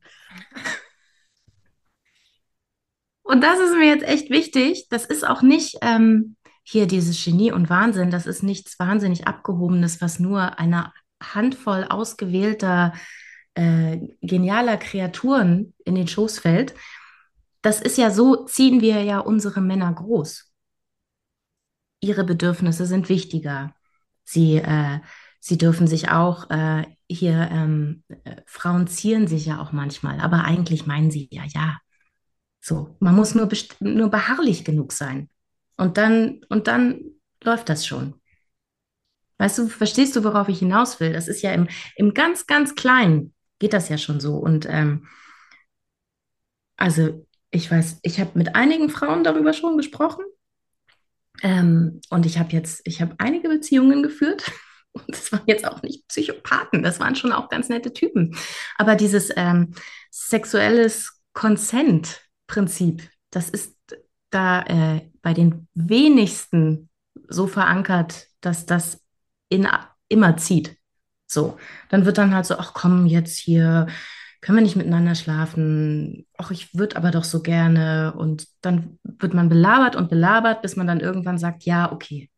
Und das ist mir jetzt echt wichtig. Das ist auch nicht ähm, hier dieses Genie und Wahnsinn. Das ist nichts wahnsinnig Abgehobenes, was nur einer Handvoll ausgewählter äh, genialer Kreaturen in den Schoß fällt. Das ist ja so, ziehen wir ja unsere Männer groß. Ihre Bedürfnisse sind wichtiger. Sie äh, sie dürfen sich auch äh, hier, ähm, äh, Frauen zieren sich ja auch manchmal, aber eigentlich meinen sie ja, ja. So, man muss nur, nur beharrlich genug sein. Und dann, und dann läuft das schon. Weißt du, verstehst du, worauf ich hinaus will? Das ist ja im, im ganz, ganz Kleinen geht das ja schon so. Und ähm, also ich weiß, ich habe mit einigen Frauen darüber schon gesprochen. Ähm, und ich habe jetzt, ich habe einige Beziehungen geführt und das waren jetzt auch nicht Psychopathen, das waren schon auch ganz nette Typen. Aber dieses ähm, sexuelles Consent-Prinzip, das ist da äh, bei den wenigsten so verankert, dass das in, immer zieht. So, dann wird dann halt so, ach komm, jetzt hier, können wir nicht miteinander schlafen? Ach, ich würde aber doch so gerne. Und dann wird man belabert und belabert, bis man dann irgendwann sagt, ja, okay,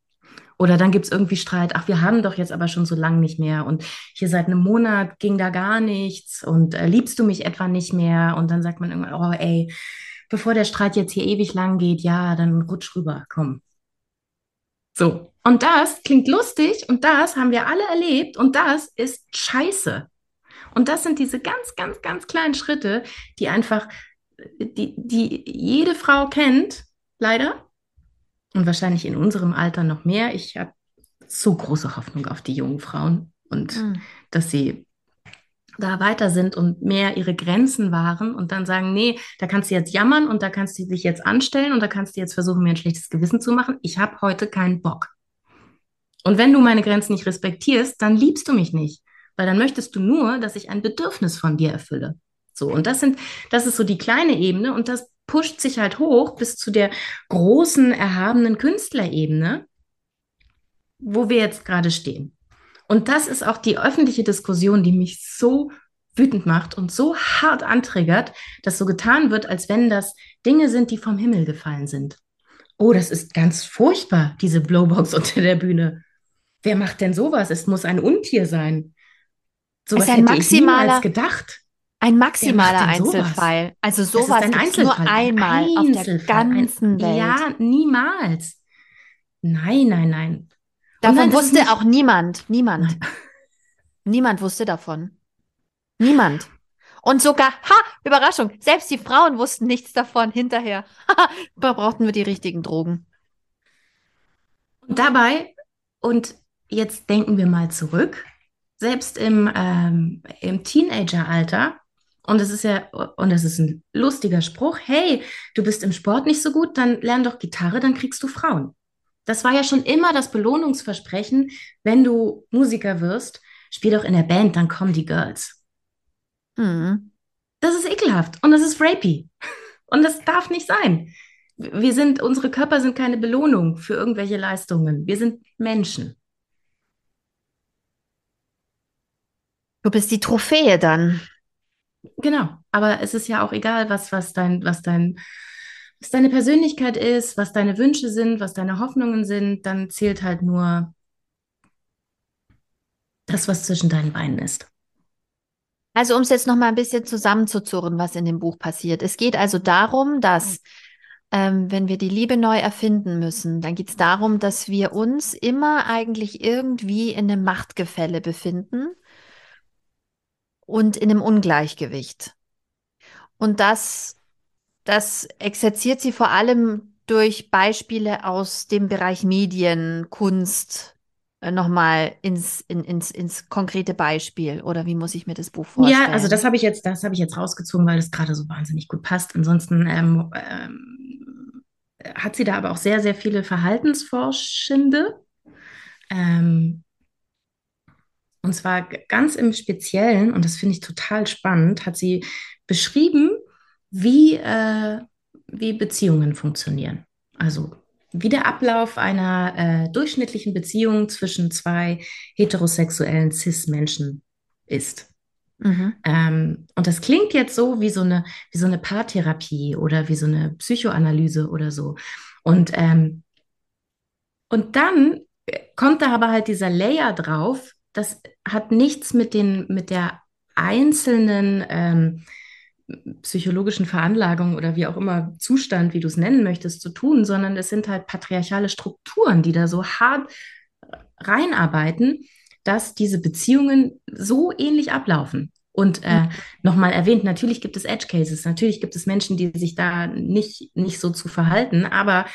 Oder dann gibt es irgendwie Streit, ach, wir haben doch jetzt aber schon so lange nicht mehr und hier seit einem Monat ging da gar nichts und äh, liebst du mich etwa nicht mehr? Und dann sagt man irgendwann, oh ey, bevor der Streit jetzt hier ewig lang geht, ja, dann rutsch rüber, komm. So. Und das klingt lustig und das haben wir alle erlebt und das ist scheiße. Und das sind diese ganz, ganz, ganz kleinen Schritte, die einfach, die, die jede Frau kennt, leider. Und wahrscheinlich in unserem Alter noch mehr. Ich habe so große Hoffnung auf die jungen Frauen und mhm. dass sie da weiter sind und mehr ihre Grenzen wahren und dann sagen, nee, da kannst du jetzt jammern und da kannst du dich jetzt anstellen und da kannst du jetzt versuchen, mir ein schlechtes Gewissen zu machen. Ich habe heute keinen Bock. Und wenn du meine Grenzen nicht respektierst, dann liebst du mich nicht, weil dann möchtest du nur, dass ich ein Bedürfnis von dir erfülle. So, und das sind, das ist so die kleine Ebene und das pusht sich halt hoch bis zu der großen, erhabenen Künstlerebene, wo wir jetzt gerade stehen. Und das ist auch die öffentliche Diskussion, die mich so wütend macht und so hart antriggert, dass so getan wird, als wenn das Dinge sind, die vom Himmel gefallen sind. Oh, das ist ganz furchtbar, diese Blowbox unter der Bühne. Wer macht denn sowas? Es muss ein Untier sein. Sowas ist ein hätte ich niemals gedacht. Ein maximaler Einzelfall. Also sowas gibt es nur einmal Einzelfall. auf der ganzen ein, Welt. Ja, niemals. Nein, nein, nein. Davon nein, wusste auch niemand. Niemand. Nein. Niemand wusste davon. Niemand. Und sogar, ha, Überraschung, selbst die Frauen wussten nichts davon hinterher. da brauchten wir die richtigen Drogen. Und dabei, und jetzt denken wir mal zurück, selbst im, ähm, im Teenageralter, und es ist ja, und es ist ein lustiger Spruch, hey, du bist im Sport nicht so gut, dann lern doch Gitarre, dann kriegst du Frauen. Das war ja schon immer das Belohnungsversprechen, wenn du Musiker wirst, spiel doch in der Band, dann kommen die Girls. Mhm. Das ist ekelhaft und das ist rapey. Und das darf nicht sein. Wir sind, unsere Körper sind keine Belohnung für irgendwelche Leistungen. Wir sind Menschen. Du bist die Trophäe dann. Genau, aber es ist ja auch egal, was, was dein, was dein, was deine Persönlichkeit ist, was deine Wünsche sind, was deine Hoffnungen sind, dann zählt halt nur das, was zwischen deinen Beinen ist. Also um es jetzt noch mal ein bisschen zusammenzuzurren, was in dem Buch passiert. Es geht also darum, dass ähm, wenn wir die Liebe neu erfinden müssen, dann geht es darum, dass wir uns immer eigentlich irgendwie in einem Machtgefälle befinden und in einem Ungleichgewicht. Und das, das exerziert sie vor allem durch Beispiele aus dem Bereich Medien, Kunst, äh, nochmal ins, in, ins, ins konkrete Beispiel oder wie muss ich mir das Buch vorstellen? Ja, also das habe ich jetzt, das habe ich jetzt rausgezogen, weil das gerade so wahnsinnig gut passt. Ansonsten ähm, ähm, hat sie da aber auch sehr, sehr viele Verhaltensforschende. Ähm, und zwar ganz im Speziellen, und das finde ich total spannend, hat sie beschrieben, wie, äh, wie Beziehungen funktionieren. Also wie der Ablauf einer äh, durchschnittlichen Beziehung zwischen zwei heterosexuellen Cis-Menschen ist. Mhm. Ähm, und das klingt jetzt so wie so eine, wie so eine Paartherapie oder wie so eine Psychoanalyse oder so. Und, ähm, und dann kommt da aber halt dieser Layer drauf, das hat nichts mit, den, mit der einzelnen ähm, psychologischen Veranlagung oder wie auch immer Zustand, wie du es nennen möchtest, zu tun, sondern es sind halt patriarchale Strukturen, die da so hart reinarbeiten, dass diese Beziehungen so ähnlich ablaufen. Und äh, mhm. nochmal erwähnt, natürlich gibt es Edge Cases, natürlich gibt es Menschen, die sich da nicht, nicht so zu verhalten, aber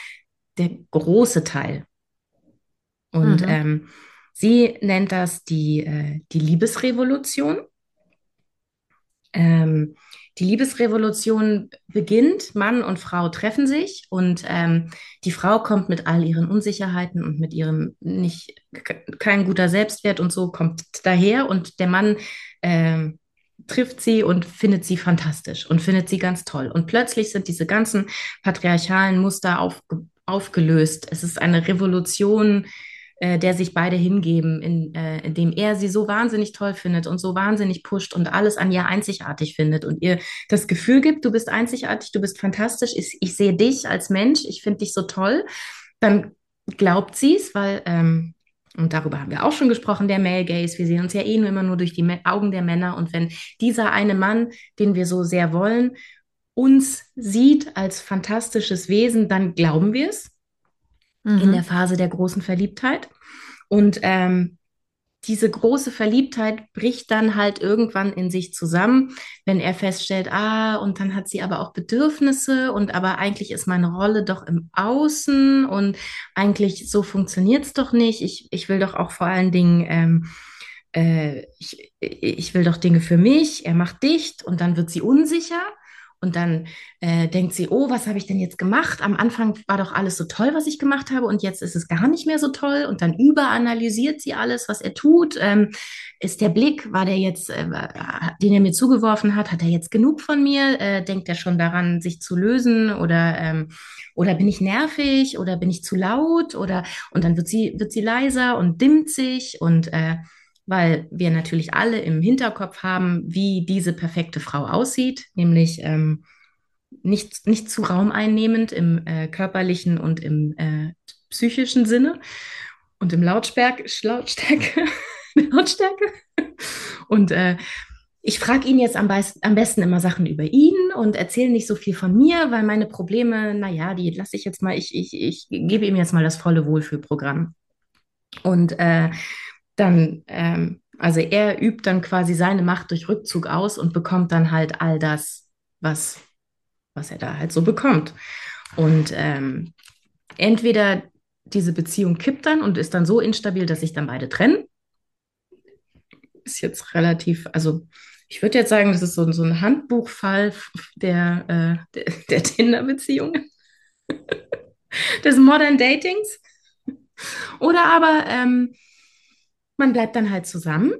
der große Teil. Und mhm. ähm, Sie nennt das die, äh, die Liebesrevolution. Ähm, die Liebesrevolution beginnt, Mann und Frau treffen sich und ähm, die Frau kommt mit all ihren Unsicherheiten und mit ihrem nicht kein guter Selbstwert und so kommt daher und der Mann ähm, trifft sie und findet sie fantastisch und findet sie ganz toll. Und plötzlich sind diese ganzen patriarchalen Muster auf, aufgelöst. Es ist eine Revolution äh, der sich beide hingeben, in, äh, indem er sie so wahnsinnig toll findet und so wahnsinnig pusht und alles an ihr einzigartig findet und ihr das Gefühl gibt, du bist einzigartig, du bist fantastisch, ich, ich sehe dich als Mensch, ich finde dich so toll, dann glaubt sie es, weil, ähm, und darüber haben wir auch schon gesprochen, der Male Gaze, wir sehen uns ja eh nur immer nur durch die Augen der Männer. Und wenn dieser eine Mann, den wir so sehr wollen, uns sieht als fantastisches Wesen, dann glauben wir es mhm. in der Phase der großen Verliebtheit. Und ähm, diese große Verliebtheit bricht dann halt irgendwann in sich zusammen, wenn er feststellt, ah, und dann hat sie aber auch Bedürfnisse und aber eigentlich ist meine Rolle doch im Außen und eigentlich so funktioniert es doch nicht. Ich, ich will doch auch vor allen Dingen, ähm, äh, ich, ich will doch Dinge für mich, er macht dicht und dann wird sie unsicher und dann äh, denkt sie, oh, was habe ich denn jetzt gemacht? Am Anfang war doch alles so toll, was ich gemacht habe, und jetzt ist es gar nicht mehr so toll. Und dann überanalysiert sie alles, was er tut. Ähm, ist der Blick, war der jetzt, äh, den er mir zugeworfen hat, hat er jetzt genug von mir? Äh, denkt er schon daran, sich zu lösen? Oder, ähm, oder bin ich nervig? Oder bin ich zu laut? Oder und dann wird sie, wird sie leiser und dimmt sich und äh, weil wir natürlich alle im Hinterkopf haben, wie diese perfekte Frau aussieht, nämlich ähm, nicht, nicht zu raumeinnehmend im äh, körperlichen und im äh, psychischen Sinne und im Lautstärke, Lautstärke, Lautstärke. Und äh, ich frage ihn jetzt am, am, besten immer Sachen über ihn und erzähle nicht so viel von mir, weil meine Probleme, naja, die lasse ich jetzt mal, ich, ich, ich gebe ihm jetzt mal das volle Wohlfühlprogramm. Und äh, dann, ähm, also er übt dann quasi seine Macht durch Rückzug aus und bekommt dann halt all das, was, was er da halt so bekommt. Und ähm, entweder diese Beziehung kippt dann und ist dann so instabil, dass sich dann beide trennen. Ist jetzt relativ, also ich würde jetzt sagen, das ist so, so ein Handbuchfall der, äh, der, der Tinder-Beziehungen, des Modern Datings. Oder aber ähm, man bleibt dann halt zusammen.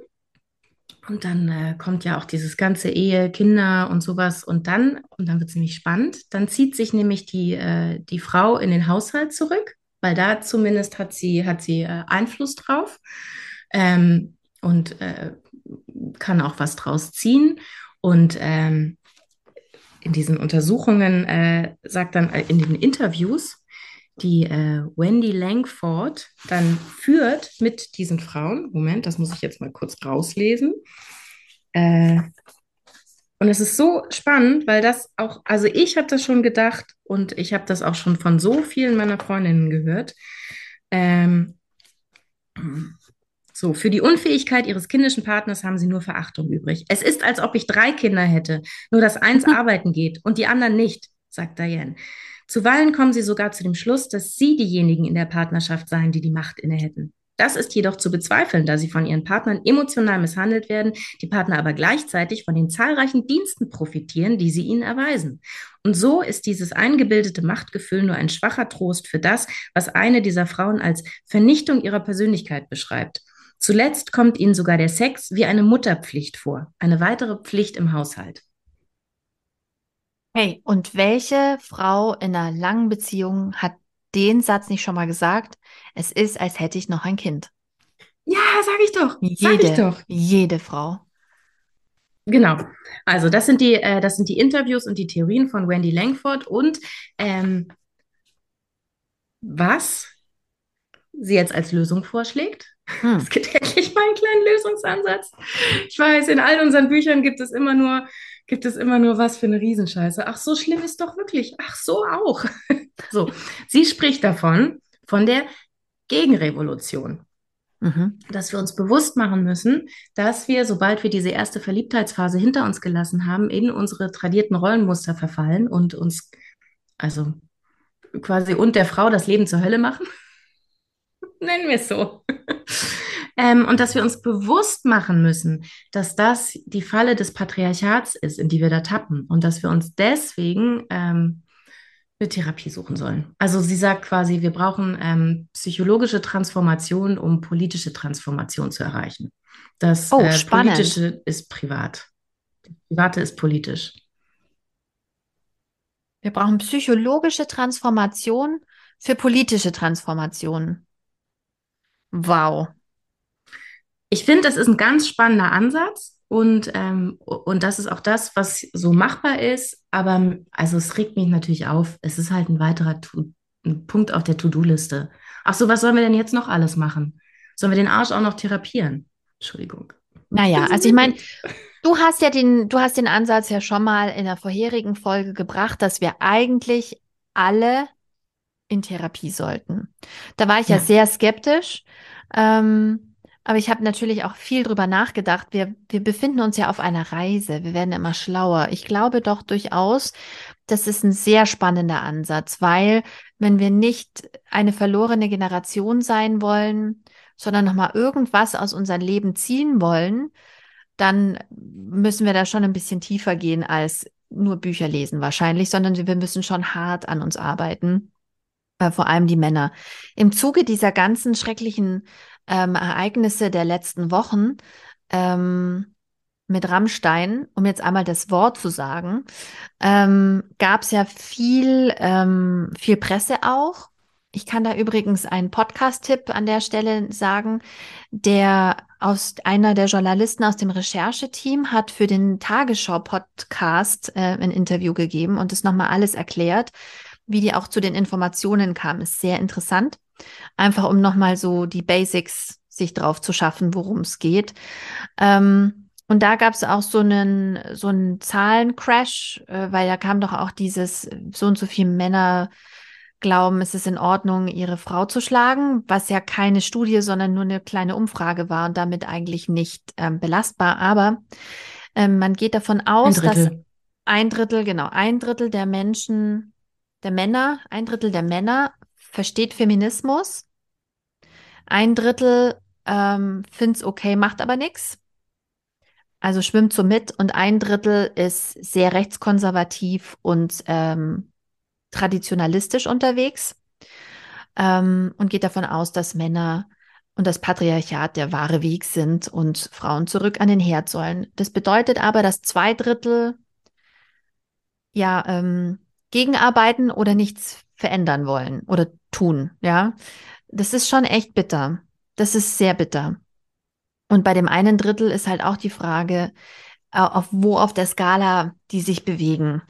Und dann äh, kommt ja auch dieses ganze Ehe, Kinder und sowas. Und dann, und dann wird es nämlich spannend, dann zieht sich nämlich die, äh, die Frau in den Haushalt zurück, weil da zumindest hat sie, hat sie äh, Einfluss drauf ähm, und äh, kann auch was draus ziehen. Und ähm, in diesen Untersuchungen äh, sagt dann äh, in den Interviews, die äh, Wendy Langford dann führt mit diesen Frauen. Moment, das muss ich jetzt mal kurz rauslesen. Äh, und es ist so spannend, weil das auch, also ich habe das schon gedacht und ich habe das auch schon von so vielen meiner Freundinnen gehört. Ähm, so, für die Unfähigkeit ihres kindischen Partners haben sie nur Verachtung übrig. Es ist, als ob ich drei Kinder hätte, nur dass eins arbeiten geht und die anderen nicht, sagt Diane. Zuweilen kommen sie sogar zu dem Schluss, dass sie diejenigen in der Partnerschaft seien, die die Macht inne hätten. Das ist jedoch zu bezweifeln, da sie von ihren Partnern emotional misshandelt werden, die Partner aber gleichzeitig von den zahlreichen Diensten profitieren, die sie ihnen erweisen. Und so ist dieses eingebildete Machtgefühl nur ein schwacher Trost für das, was eine dieser Frauen als Vernichtung ihrer Persönlichkeit beschreibt. Zuletzt kommt ihnen sogar der Sex wie eine Mutterpflicht vor, eine weitere Pflicht im Haushalt. Hey, und welche Frau in einer langen Beziehung hat den Satz nicht schon mal gesagt? Es ist, als hätte ich noch ein Kind. Ja, sag ich doch. Jede, sag ich doch. Jede Frau. Genau. Also das sind die, äh, das sind die Interviews und die Theorien von Wendy Langford und ähm, was sie jetzt als Lösung vorschlägt. Hm. Es gibt endlich mal einen kleinen Lösungsansatz. Ich weiß, in all unseren Büchern gibt es immer nur gibt es immer nur was für eine Riesenscheiße. Ach, so schlimm ist doch wirklich. Ach, so auch. so, sie spricht davon, von der Gegenrevolution. Mhm. Dass wir uns bewusst machen müssen, dass wir, sobald wir diese erste Verliebtheitsphase hinter uns gelassen haben, in unsere tradierten Rollenmuster verfallen und uns, also quasi und der Frau das Leben zur Hölle machen. Nennen wir es so. Ähm, und dass wir uns bewusst machen müssen, dass das die Falle des Patriarchats ist, in die wir da tappen. Und dass wir uns deswegen ähm, eine Therapie suchen sollen. Also sie sagt quasi, wir brauchen ähm, psychologische Transformation, um politische Transformation zu erreichen. Das oh, äh, Politische ist privat. Das Private ist politisch. Wir brauchen psychologische Transformation für politische Transformation. Wow ich finde, das ist ein ganz spannender Ansatz und, ähm, und das ist auch das, was so machbar ist. Aber also es regt mich natürlich auf. Es ist halt ein weiterer, ein Punkt auf der To-Do-Liste. Ach so, was sollen wir denn jetzt noch alles machen? Sollen wir den Arsch auch noch therapieren? Entschuldigung. Naja, also ich meine, du hast ja den, du hast den Ansatz ja schon mal in der vorherigen Folge gebracht, dass wir eigentlich alle in Therapie sollten. Da war ich ja, ja sehr skeptisch. Ähm, aber ich habe natürlich auch viel drüber nachgedacht. Wir, wir befinden uns ja auf einer Reise. Wir werden immer schlauer. Ich glaube doch durchaus, das ist ein sehr spannender Ansatz, weil wenn wir nicht eine verlorene Generation sein wollen, sondern nochmal irgendwas aus unserem Leben ziehen wollen, dann müssen wir da schon ein bisschen tiefer gehen als nur Bücher lesen wahrscheinlich, sondern wir müssen schon hart an uns arbeiten, äh, vor allem die Männer. Im Zuge dieser ganzen schrecklichen ähm, Ereignisse der letzten Wochen ähm, mit Rammstein, um jetzt einmal das Wort zu sagen, ähm, gab es ja viel, ähm, viel Presse auch. Ich kann da übrigens einen Podcast-Tipp an der Stelle sagen, der aus einer der Journalisten aus dem Rechercheteam hat für den Tagesschau-Podcast äh, ein Interview gegeben und es nochmal alles erklärt, wie die auch zu den Informationen kam. Ist sehr interessant. Einfach um nochmal so die Basics sich drauf zu schaffen, worum es geht. Ähm, und da gab es auch so einen, so einen Zahlencrash, äh, weil da kam doch auch dieses, so und so viele Männer glauben, es ist in Ordnung, ihre Frau zu schlagen, was ja keine Studie, sondern nur eine kleine Umfrage war und damit eigentlich nicht ähm, belastbar. Aber ähm, man geht davon aus, ein dass ein Drittel, genau, ein Drittel der Menschen, der Männer, ein Drittel der Männer versteht Feminismus, ein Drittel ähm, findet es okay, macht aber nichts. Also schwimmt so mit und ein Drittel ist sehr rechtskonservativ und ähm, traditionalistisch unterwegs ähm, und geht davon aus, dass Männer und das Patriarchat der wahre Weg sind und Frauen zurück an den Herd sollen. Das bedeutet aber, dass zwei Drittel ja ähm, gegenarbeiten oder nichts verändern wollen oder tun. Ja, das ist schon echt bitter. Das ist sehr bitter. Und bei dem einen Drittel ist halt auch die Frage, auf wo auf der Skala die sich bewegen.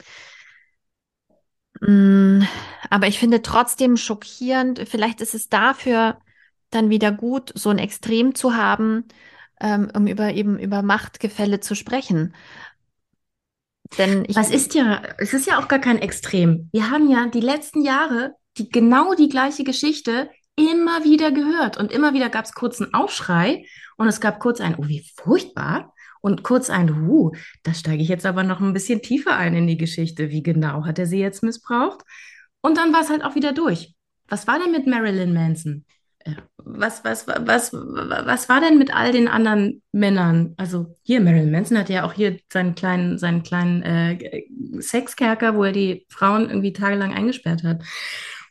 Mm, aber ich finde trotzdem schockierend, vielleicht ist es dafür dann wieder gut, so ein Extrem zu haben, ähm, um über eben über Machtgefälle zu sprechen. Denn ich, Was ist ja, es ist ja auch gar kein Extrem. Wir haben ja die letzten Jahre die genau die gleiche Geschichte immer wieder gehört und immer wieder gab es kurz einen Aufschrei und es gab kurz ein, oh, wie furchtbar. Und kurz ein, uh, da steige ich jetzt aber noch ein bisschen tiefer ein in die Geschichte. Wie genau hat er sie jetzt missbraucht? Und dann war es halt auch wieder durch. Was war denn mit Marilyn Manson? Äh, was, was, was, was war denn mit all den anderen Männern? Also hier, Marilyn Manson hatte ja auch hier seinen kleinen, seinen kleinen äh, Sexkerker, wo er die Frauen irgendwie tagelang eingesperrt hat.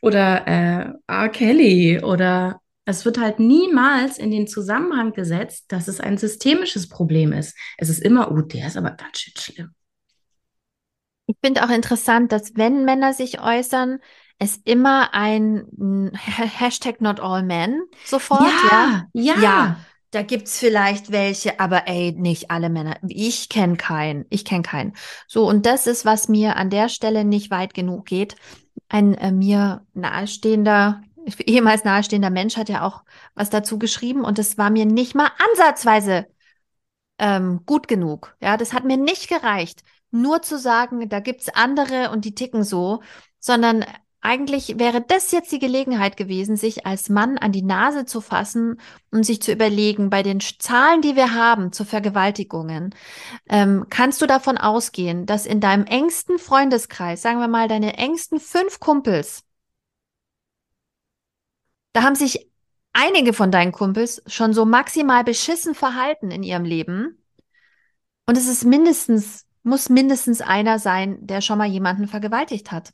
Oder äh, R. Kelly oder es wird halt niemals in den Zusammenhang gesetzt, dass es ein systemisches Problem ist. Es ist immer, oh, der ist aber ganz schön schlimm. Ich finde auch interessant, dass wenn Männer sich äußern, es immer ein Hashtag not all men sofort, ja. Ja, ja. ja da gibt's vielleicht welche, aber ey, nicht alle Männer. Ich kenne keinen. Ich kenne keinen. So, und das ist, was mir an der Stelle nicht weit genug geht. Ein äh, mir nahestehender ehemals nahestehender Mensch hat ja auch was dazu geschrieben und es war mir nicht mal ansatzweise ähm, gut genug. Ja, das hat mir nicht gereicht, nur zu sagen, da gibt's andere und die ticken so, sondern eigentlich wäre das jetzt die Gelegenheit gewesen, sich als Mann an die Nase zu fassen und sich zu überlegen, bei den Zahlen, die wir haben zu Vergewaltigungen, ähm, kannst du davon ausgehen, dass in deinem engsten Freundeskreis, sagen wir mal, deine engsten fünf Kumpels, da haben sich einige von deinen Kumpels schon so maximal beschissen verhalten in ihrem Leben. Und es ist mindestens, muss mindestens einer sein, der schon mal jemanden vergewaltigt hat.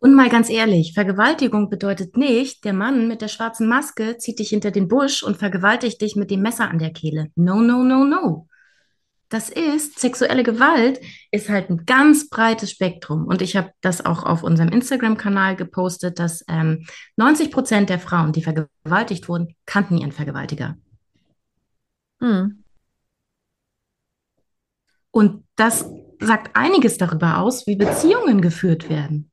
Und mal ganz ehrlich, Vergewaltigung bedeutet nicht, der Mann mit der schwarzen Maske zieht dich hinter den Busch und vergewaltigt dich mit dem Messer an der Kehle. No, no, no, no. Das ist, sexuelle Gewalt ist halt ein ganz breites Spektrum. Und ich habe das auch auf unserem Instagram-Kanal gepostet, dass ähm, 90 Prozent der Frauen, die vergewaltigt wurden, kannten ihren Vergewaltiger. Hm. Und das sagt einiges darüber aus, wie Beziehungen geführt werden.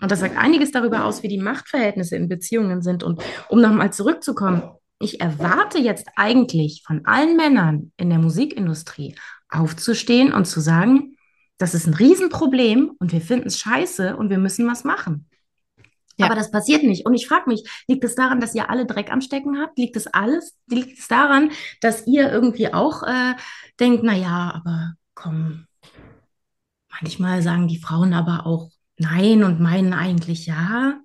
Und das sagt einiges darüber aus, wie die Machtverhältnisse in Beziehungen sind. Und um nochmal zurückzukommen, ich erwarte jetzt eigentlich von allen Männern in der Musikindustrie aufzustehen und zu sagen, das ist ein Riesenproblem und wir finden es scheiße und wir müssen was machen. Ja. Aber das passiert nicht. Und ich frage mich, liegt es daran, dass ihr alle Dreck am Stecken habt? Liegt es alles? Liegt es daran, dass ihr irgendwie auch äh, denkt, na ja, aber komm, manchmal sagen die Frauen aber auch nein und meinen eigentlich ja.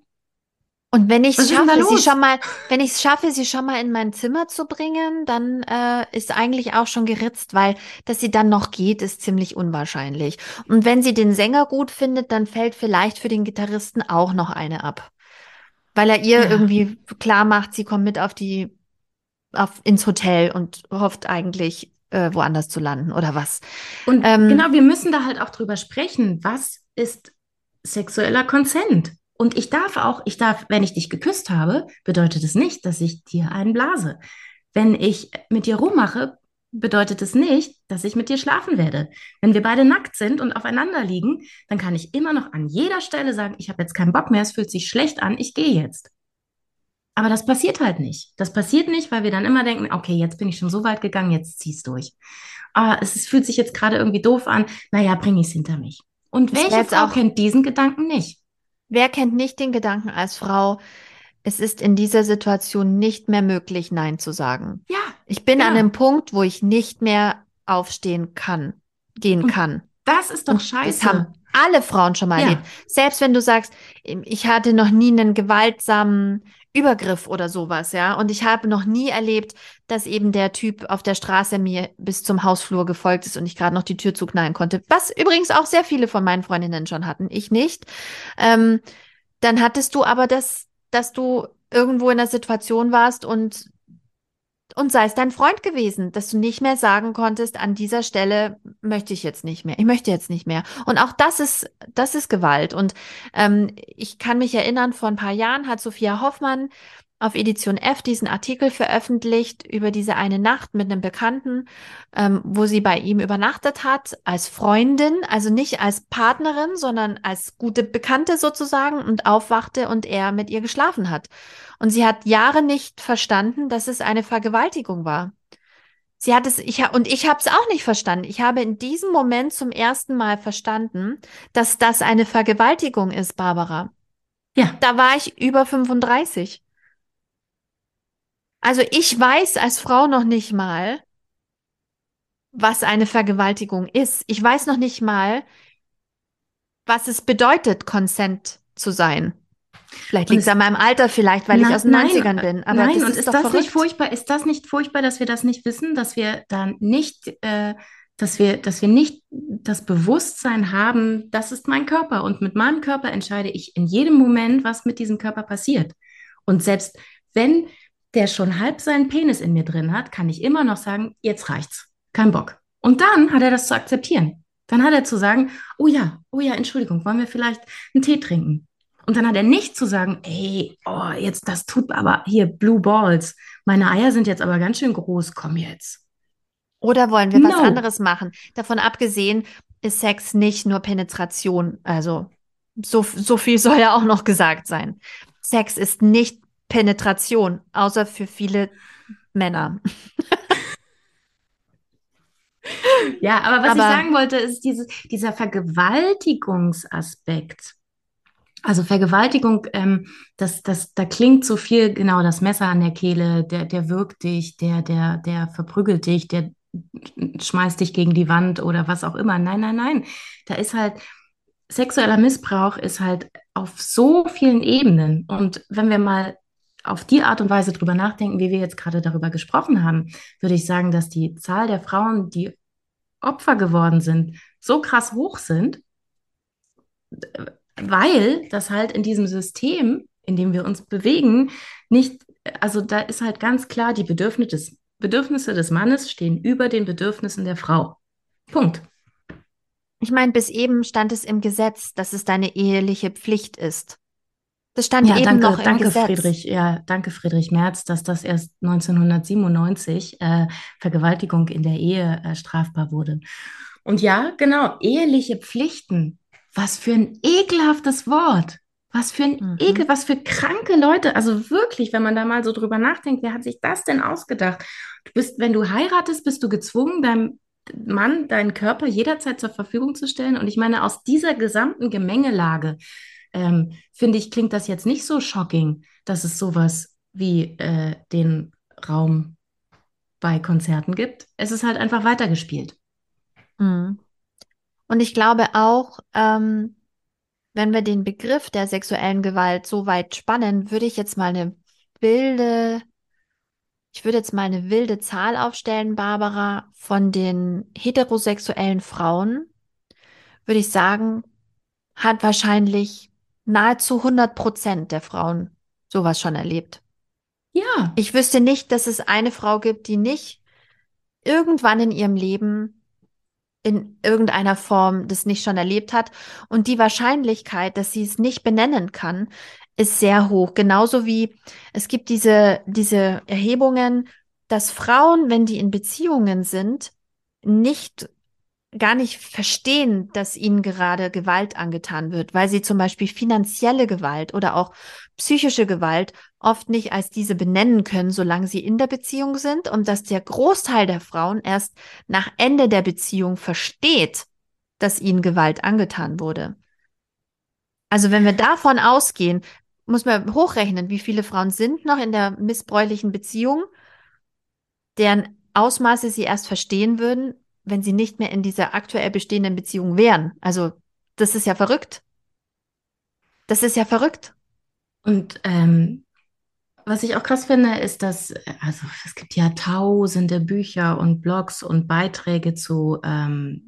Und wenn ich es schaffe, sie schon mal, wenn ich es schaffe, sie schon mal in mein Zimmer zu bringen, dann äh, ist eigentlich auch schon geritzt, weil dass sie dann noch geht, ist ziemlich unwahrscheinlich. Und wenn sie den Sänger gut findet, dann fällt vielleicht für den Gitarristen auch noch eine ab, weil er ihr ja. irgendwie klar macht, sie kommt mit auf die auf ins Hotel und hofft eigentlich äh, woanders zu landen oder was. Und ähm, genau, wir müssen da halt auch drüber sprechen. Was ist sexueller Konsent? Und ich darf auch, ich darf, wenn ich dich geküsst habe, bedeutet es nicht, dass ich dir einen blase. Wenn ich mit dir rummache, bedeutet es nicht, dass ich mit dir schlafen werde. Wenn wir beide nackt sind und aufeinander liegen, dann kann ich immer noch an jeder Stelle sagen, ich habe jetzt keinen Bock mehr, es fühlt sich schlecht an, ich gehe jetzt. Aber das passiert halt nicht. Das passiert nicht, weil wir dann immer denken, okay, jetzt bin ich schon so weit gegangen, jetzt zieh's durch. Ah, es, es fühlt sich jetzt gerade irgendwie doof an. Naja, bring ich's hinter mich. Und welche Frau auch kennt diesen Gedanken nicht? Wer kennt nicht den Gedanken als Frau, es ist in dieser Situation nicht mehr möglich, Nein zu sagen. Ja. Ich bin ja. an einem Punkt, wo ich nicht mehr aufstehen kann, gehen Und kann. Das ist doch Und scheiße. Das haben alle Frauen schon mal ja. erlebt. Selbst wenn du sagst, ich hatte noch nie einen gewaltsamen Übergriff oder sowas, ja. Und ich habe noch nie erlebt, dass eben der Typ auf der Straße mir bis zum Hausflur gefolgt ist und ich gerade noch die Tür zuknallen konnte. Was übrigens auch sehr viele von meinen Freundinnen schon hatten, ich nicht. Ähm, dann hattest du aber das, dass du irgendwo in der Situation warst und und sei es dein Freund gewesen, dass du nicht mehr sagen konntest, an dieser Stelle möchte ich jetzt nicht mehr. Ich möchte jetzt nicht mehr. Und auch das ist, das ist Gewalt. Und ähm, ich kann mich erinnern, vor ein paar Jahren hat Sophia Hoffmann auf Edition F diesen Artikel veröffentlicht über diese eine Nacht mit einem Bekannten, ähm, wo sie bei ihm übernachtet hat, als Freundin, also nicht als Partnerin, sondern als gute Bekannte sozusagen und aufwachte und er mit ihr geschlafen hat. Und sie hat Jahre nicht verstanden, dass es eine Vergewaltigung war. Sie hat es, ich und ich habe es auch nicht verstanden. Ich habe in diesem Moment zum ersten Mal verstanden, dass das eine Vergewaltigung ist, Barbara. Ja. Da war ich über 35. Also ich weiß als Frau noch nicht mal, was eine Vergewaltigung ist. Ich weiß noch nicht mal, was es bedeutet, Consent zu sein. Vielleicht liegt es an meinem Alter, vielleicht, weil na, ich aus den nein, 90ern bin. Aber nein, das und ist, ist das verrückt. nicht furchtbar? Ist das nicht furchtbar, dass wir das nicht wissen, dass wir dann nicht, äh, dass wir, dass wir nicht das Bewusstsein haben, das ist mein Körper und mit meinem Körper entscheide ich in jedem Moment, was mit diesem Körper passiert. Und selbst wenn der schon halb seinen Penis in mir drin hat, kann ich immer noch sagen, jetzt reicht's, kein Bock. Und dann hat er das zu akzeptieren. Dann hat er zu sagen, oh ja, oh ja, Entschuldigung, wollen wir vielleicht einen Tee trinken? Und dann hat er nicht zu sagen, ey, oh, jetzt, das tut aber hier Blue Balls. Meine Eier sind jetzt aber ganz schön groß, komm jetzt. Oder wollen wir no. was anderes machen? Davon abgesehen ist Sex nicht nur Penetration. Also so, so viel soll ja auch noch gesagt sein. Sex ist nicht Penetration, außer für viele Männer. ja, aber was aber, ich sagen wollte, ist dieses, dieser Vergewaltigungsaspekt. Also Vergewaltigung, ähm, das, das, da klingt so viel, genau, das Messer an der Kehle, der, der wirkt dich, der, der, der verprügelt dich, der schmeißt dich gegen die Wand oder was auch immer. Nein, nein, nein. Da ist halt, sexueller Missbrauch ist halt auf so vielen Ebenen. Und wenn wir mal auf die Art und Weise drüber nachdenken, wie wir jetzt gerade darüber gesprochen haben, würde ich sagen, dass die Zahl der Frauen, die Opfer geworden sind, so krass hoch sind, weil das halt in diesem System, in dem wir uns bewegen, nicht, also da ist halt ganz klar, die Bedürfnisse des, Bedürfnisse des Mannes stehen über den Bedürfnissen der Frau. Punkt. Ich meine, bis eben stand es im Gesetz, dass es deine eheliche Pflicht ist. Das stand ja, eben danke, noch im danke Gesetz. Friedrich, ja, danke Friedrich Merz, dass das erst 1997 äh, Vergewaltigung in der Ehe äh, strafbar wurde. Und ja, genau, eheliche Pflichten. Was für ein ekelhaftes Wort. Was für ein mhm. Ekel, was für kranke Leute. Also wirklich, wenn man da mal so drüber nachdenkt, wer hat sich das denn ausgedacht? Du bist, wenn du heiratest, bist du gezwungen, deinem Mann deinen Körper jederzeit zur Verfügung zu stellen. Und ich meine, aus dieser gesamten Gemengelage, ähm, finde ich, klingt das jetzt nicht so shocking, dass es sowas wie äh, den Raum bei Konzerten gibt. Es ist halt einfach weitergespielt. Mhm. Und ich glaube auch, ähm, wenn wir den Begriff der sexuellen Gewalt so weit spannen, würde ich jetzt mal eine wilde, ich würde jetzt mal eine wilde Zahl aufstellen, Barbara, von den heterosexuellen Frauen, würde ich sagen, hat wahrscheinlich nahezu 100 Prozent der Frauen sowas schon erlebt. Ja. Ich wüsste nicht, dass es eine Frau gibt, die nicht irgendwann in ihrem Leben in irgendeiner Form das nicht schon erlebt hat. Und die Wahrscheinlichkeit, dass sie es nicht benennen kann, ist sehr hoch. Genauso wie es gibt diese, diese Erhebungen, dass Frauen, wenn die in Beziehungen sind, nicht gar nicht verstehen, dass ihnen gerade Gewalt angetan wird, weil sie zum Beispiel finanzielle Gewalt oder auch psychische Gewalt oft nicht als diese benennen können, solange sie in der Beziehung sind und dass der Großteil der Frauen erst nach Ende der Beziehung versteht, dass ihnen Gewalt angetan wurde. Also wenn wir davon ausgehen, muss man hochrechnen, wie viele Frauen sind noch in der missbräuchlichen Beziehung, deren Ausmaße sie erst verstehen würden, wenn sie nicht mehr in dieser aktuell bestehenden Beziehung wären. Also das ist ja verrückt. Das ist ja verrückt. Und ähm, was ich auch krass finde, ist, dass, also es gibt ja tausende Bücher und Blogs und Beiträge zu ähm,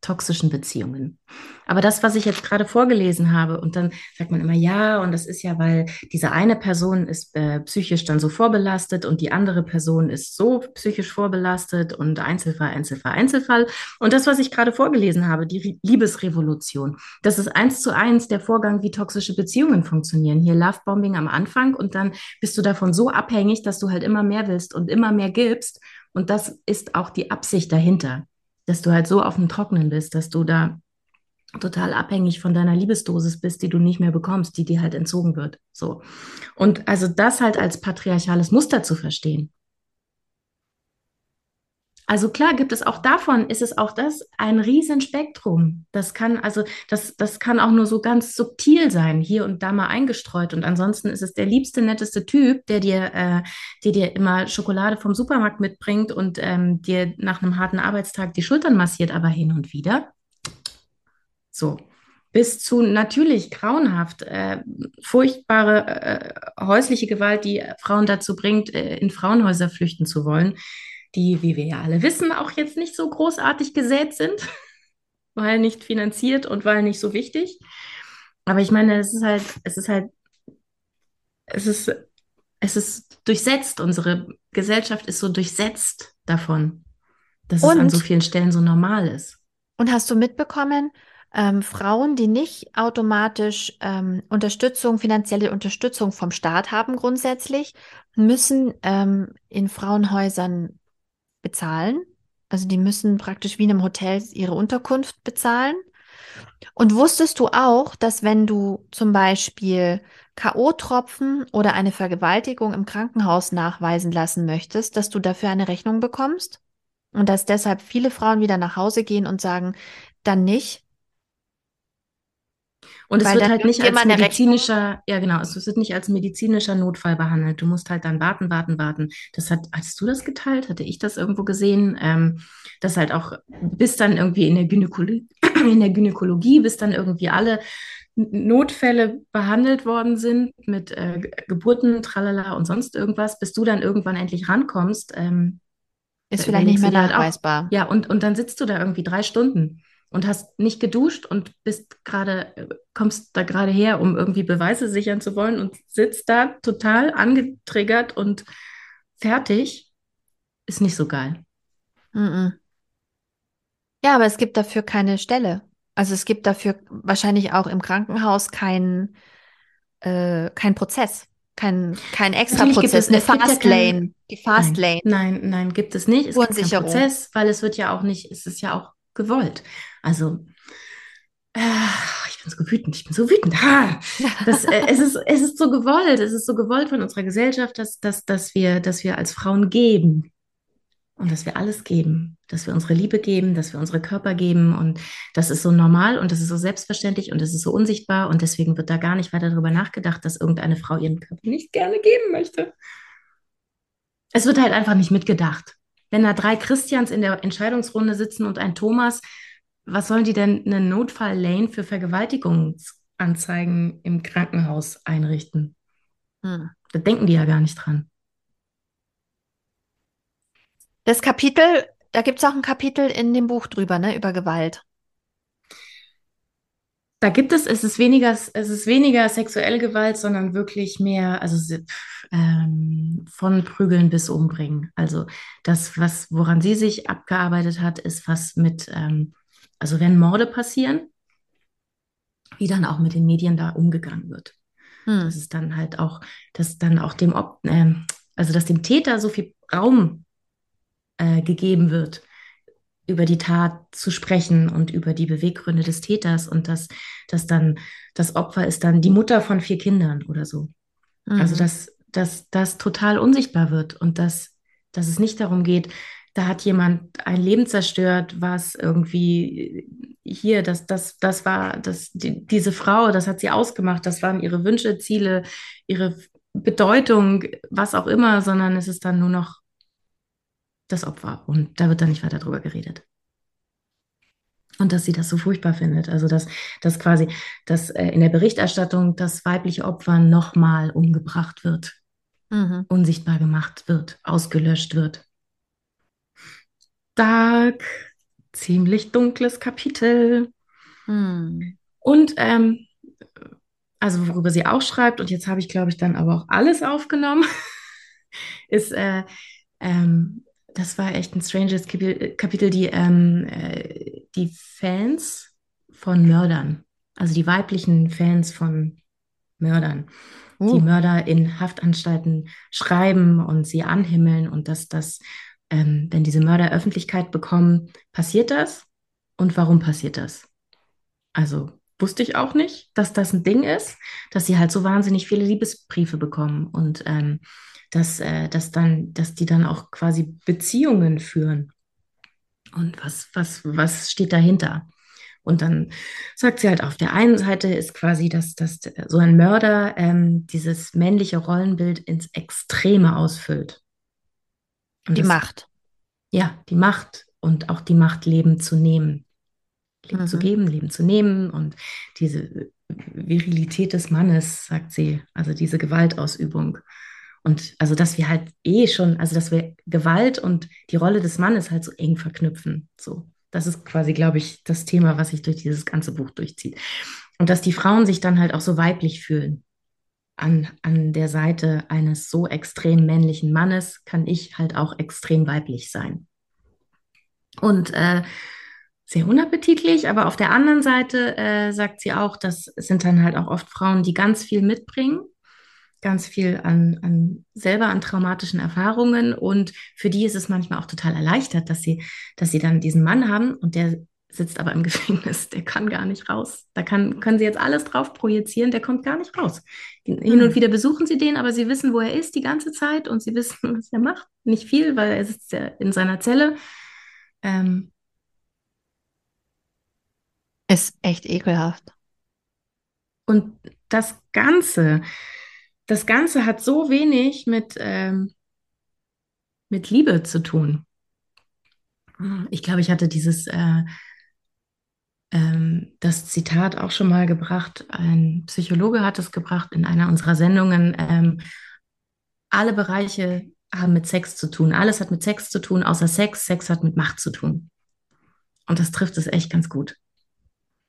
toxischen Beziehungen. Aber das, was ich jetzt gerade vorgelesen habe, und dann sagt man immer, ja, und das ist ja, weil diese eine Person ist äh, psychisch dann so vorbelastet und die andere Person ist so psychisch vorbelastet und Einzelfall, Einzelfall, Einzelfall. Und das, was ich gerade vorgelesen habe, die Liebesrevolution, das ist eins zu eins der Vorgang, wie toxische Beziehungen funktionieren. Hier Lovebombing am Anfang und dann bist du davon so abhängig, dass du halt immer mehr willst und immer mehr gibst. Und das ist auch die Absicht dahinter dass du halt so auf dem Trocknen bist, dass du da total abhängig von deiner Liebesdosis bist, die du nicht mehr bekommst, die dir halt entzogen wird. So. Und also das halt als patriarchales Muster zu verstehen. Also klar gibt es auch davon, ist es auch das ein Riesenspektrum. Das kann also, das, das kann auch nur so ganz subtil sein, hier und da mal eingestreut. Und ansonsten ist es der liebste, netteste Typ, der dir, äh, der dir immer Schokolade vom Supermarkt mitbringt und ähm, dir nach einem harten Arbeitstag die Schultern massiert, aber hin und wieder. So. Bis zu natürlich grauenhaft, äh, furchtbare äh, häusliche Gewalt, die Frauen dazu bringt, äh, in Frauenhäuser flüchten zu wollen die, wie wir ja alle wissen, auch jetzt nicht so großartig gesät sind, weil nicht finanziert und weil nicht so wichtig. Aber ich meine, es ist halt, es ist halt, es ist, es ist durchsetzt. Unsere Gesellschaft ist so durchsetzt davon, dass und, es an so vielen Stellen so normal ist. Und hast du mitbekommen, ähm, Frauen, die nicht automatisch ähm, Unterstützung, finanzielle Unterstützung vom Staat haben grundsätzlich, müssen ähm, in Frauenhäusern bezahlen. Also die müssen praktisch wie in einem Hotel ihre Unterkunft bezahlen. Und wusstest du auch, dass wenn du zum Beispiel K.O.-Tropfen oder eine Vergewaltigung im Krankenhaus nachweisen lassen möchtest, dass du dafür eine Rechnung bekommst? Und dass deshalb viele Frauen wieder nach Hause gehen und sagen, dann nicht, und es wird halt nicht als medizinischer, ja genau, es wird nicht als medizinischer Notfall behandelt. Du musst halt dann warten, warten, warten. Das hat, hattest du das geteilt? Hatte ich das irgendwo gesehen? Ähm, das halt auch bis dann irgendwie in der Gynäkologie, in der Gynäkologie, bis dann irgendwie alle Notfälle behandelt worden sind mit äh, Geburten, tralala und sonst irgendwas, bis du dann irgendwann endlich rankommst. Ähm, ist vielleicht nicht mehr nachweisbar. Halt auch, ja, und, und dann sitzt du da irgendwie drei Stunden und hast nicht geduscht und bist gerade, kommst da gerade her, um irgendwie Beweise sichern zu wollen und sitzt da total angetriggert und fertig, ist nicht so geil. Mm -mm. Ja, aber es gibt dafür keine Stelle. Also es gibt dafür wahrscheinlich auch im Krankenhaus keinen äh, kein Prozess, kein, kein extra Prozess, eine Fast Lane, die Fast Lane. Nein, nein, gibt es nicht. Es gibt keinen Prozess, weil es wird ja auch nicht, es ist ja auch gewollt. Also ich bin so wütend, ich bin so wütend. Das, äh, es, ist, es ist so gewollt, es ist so gewollt von unserer Gesellschaft, dass, dass, dass, wir, dass wir als Frauen geben und dass wir alles geben, dass wir unsere Liebe geben, dass wir unsere Körper geben und das ist so normal und das ist so selbstverständlich und das ist so unsichtbar und deswegen wird da gar nicht weiter darüber nachgedacht, dass irgendeine Frau ihren Körper nicht gerne geben möchte. Es wird halt einfach nicht mitgedacht. Wenn da drei Christians in der Entscheidungsrunde sitzen und ein Thomas, was sollen die denn eine Notfall-Lane für Vergewaltigungsanzeigen im Krankenhaus einrichten? Hm. Da denken die ja gar nicht dran. Das Kapitel, da gibt es auch ein Kapitel in dem Buch drüber, ne, über Gewalt. Da gibt es, es ist weniger, es ist weniger sexuelle Gewalt, sondern wirklich mehr, also ähm, von Prügeln bis Umbringen. Also das, was, woran sie sich abgearbeitet hat, ist was mit, ähm, also wenn Morde passieren, wie dann auch mit den Medien da umgegangen wird. Hm. Das ist dann halt auch, dass dann auch dem, äh, also dass dem Täter so viel Raum äh, gegeben wird, über die Tat zu sprechen und über die Beweggründe des Täters und dass, dass dann das Opfer ist dann die Mutter von vier Kindern oder so. Also mhm. Also dass, dass das total unsichtbar wird und dass, dass es nicht darum geht, da hat jemand ein Leben zerstört, was irgendwie hier, das, das, das war, das, die, diese Frau, das hat sie ausgemacht, das waren ihre Wünsche, Ziele, ihre Bedeutung, was auch immer, sondern es ist dann nur noch das Opfer. Und da wird dann nicht weiter drüber geredet. Und dass sie das so furchtbar findet. Also, dass, dass quasi dass, äh, in der Berichterstattung das weibliche Opfer nochmal umgebracht wird, mhm. unsichtbar gemacht wird, ausgelöscht wird. Dark, ziemlich dunkles Kapitel. Mhm. Und ähm, also worüber sie auch schreibt, und jetzt habe ich, glaube ich, dann aber auch alles aufgenommen, ist äh, ähm, das war echt ein stranges Kapitel, die, ähm, äh, die Fans von Mördern, also die weiblichen Fans von Mördern, uh. die Mörder in Haftanstalten schreiben und sie anhimmeln und dass das, ähm, wenn diese Mörder Öffentlichkeit bekommen, passiert das und warum passiert das? Also wusste ich auch nicht, dass das ein Ding ist, dass sie halt so wahnsinnig viele Liebesbriefe bekommen und ähm, dass, äh, dass, dann, dass die dann auch quasi Beziehungen führen. Und was, was, was steht dahinter? Und dann sagt sie halt, auf der einen Seite ist quasi, dass, dass so ein Mörder ähm, dieses männliche Rollenbild ins Extreme ausfüllt. Und die das, Macht. Ja, die Macht und auch die Macht, Leben zu nehmen. Leben mhm. zu geben, Leben zu nehmen und diese Virilität des Mannes, sagt sie, also diese Gewaltausübung. Und also, dass wir halt eh schon, also dass wir Gewalt und die Rolle des Mannes halt so eng verknüpfen. So, das ist quasi, glaube ich, das Thema, was sich durch dieses ganze Buch durchzieht. Und dass die Frauen sich dann halt auch so weiblich fühlen. An, an der Seite eines so extrem männlichen Mannes kann ich halt auch extrem weiblich sein. Und äh, sehr unappetitlich, aber auf der anderen Seite äh, sagt sie auch, das sind dann halt auch oft Frauen, die ganz viel mitbringen ganz viel an, an selber an traumatischen Erfahrungen und für die ist es manchmal auch total erleichtert, dass sie, dass sie dann diesen Mann haben und der sitzt aber im Gefängnis, der kann gar nicht raus. Da kann, können sie jetzt alles drauf projizieren, der kommt gar nicht raus. Hin und hm. wieder besuchen sie den, aber sie wissen, wo er ist die ganze Zeit und sie wissen, was er macht. Nicht viel, weil er sitzt ja in seiner Zelle. Ähm, ist echt ekelhaft. Und das Ganze das Ganze hat so wenig mit, ähm, mit Liebe zu tun. Ich glaube, ich hatte dieses äh, ähm, das Zitat auch schon mal gebracht. Ein Psychologe hat es gebracht in einer unserer Sendungen. Ähm, alle Bereiche haben mit Sex zu tun. Alles hat mit Sex zu tun, außer Sex. Sex hat mit Macht zu tun. Und das trifft es echt ganz gut.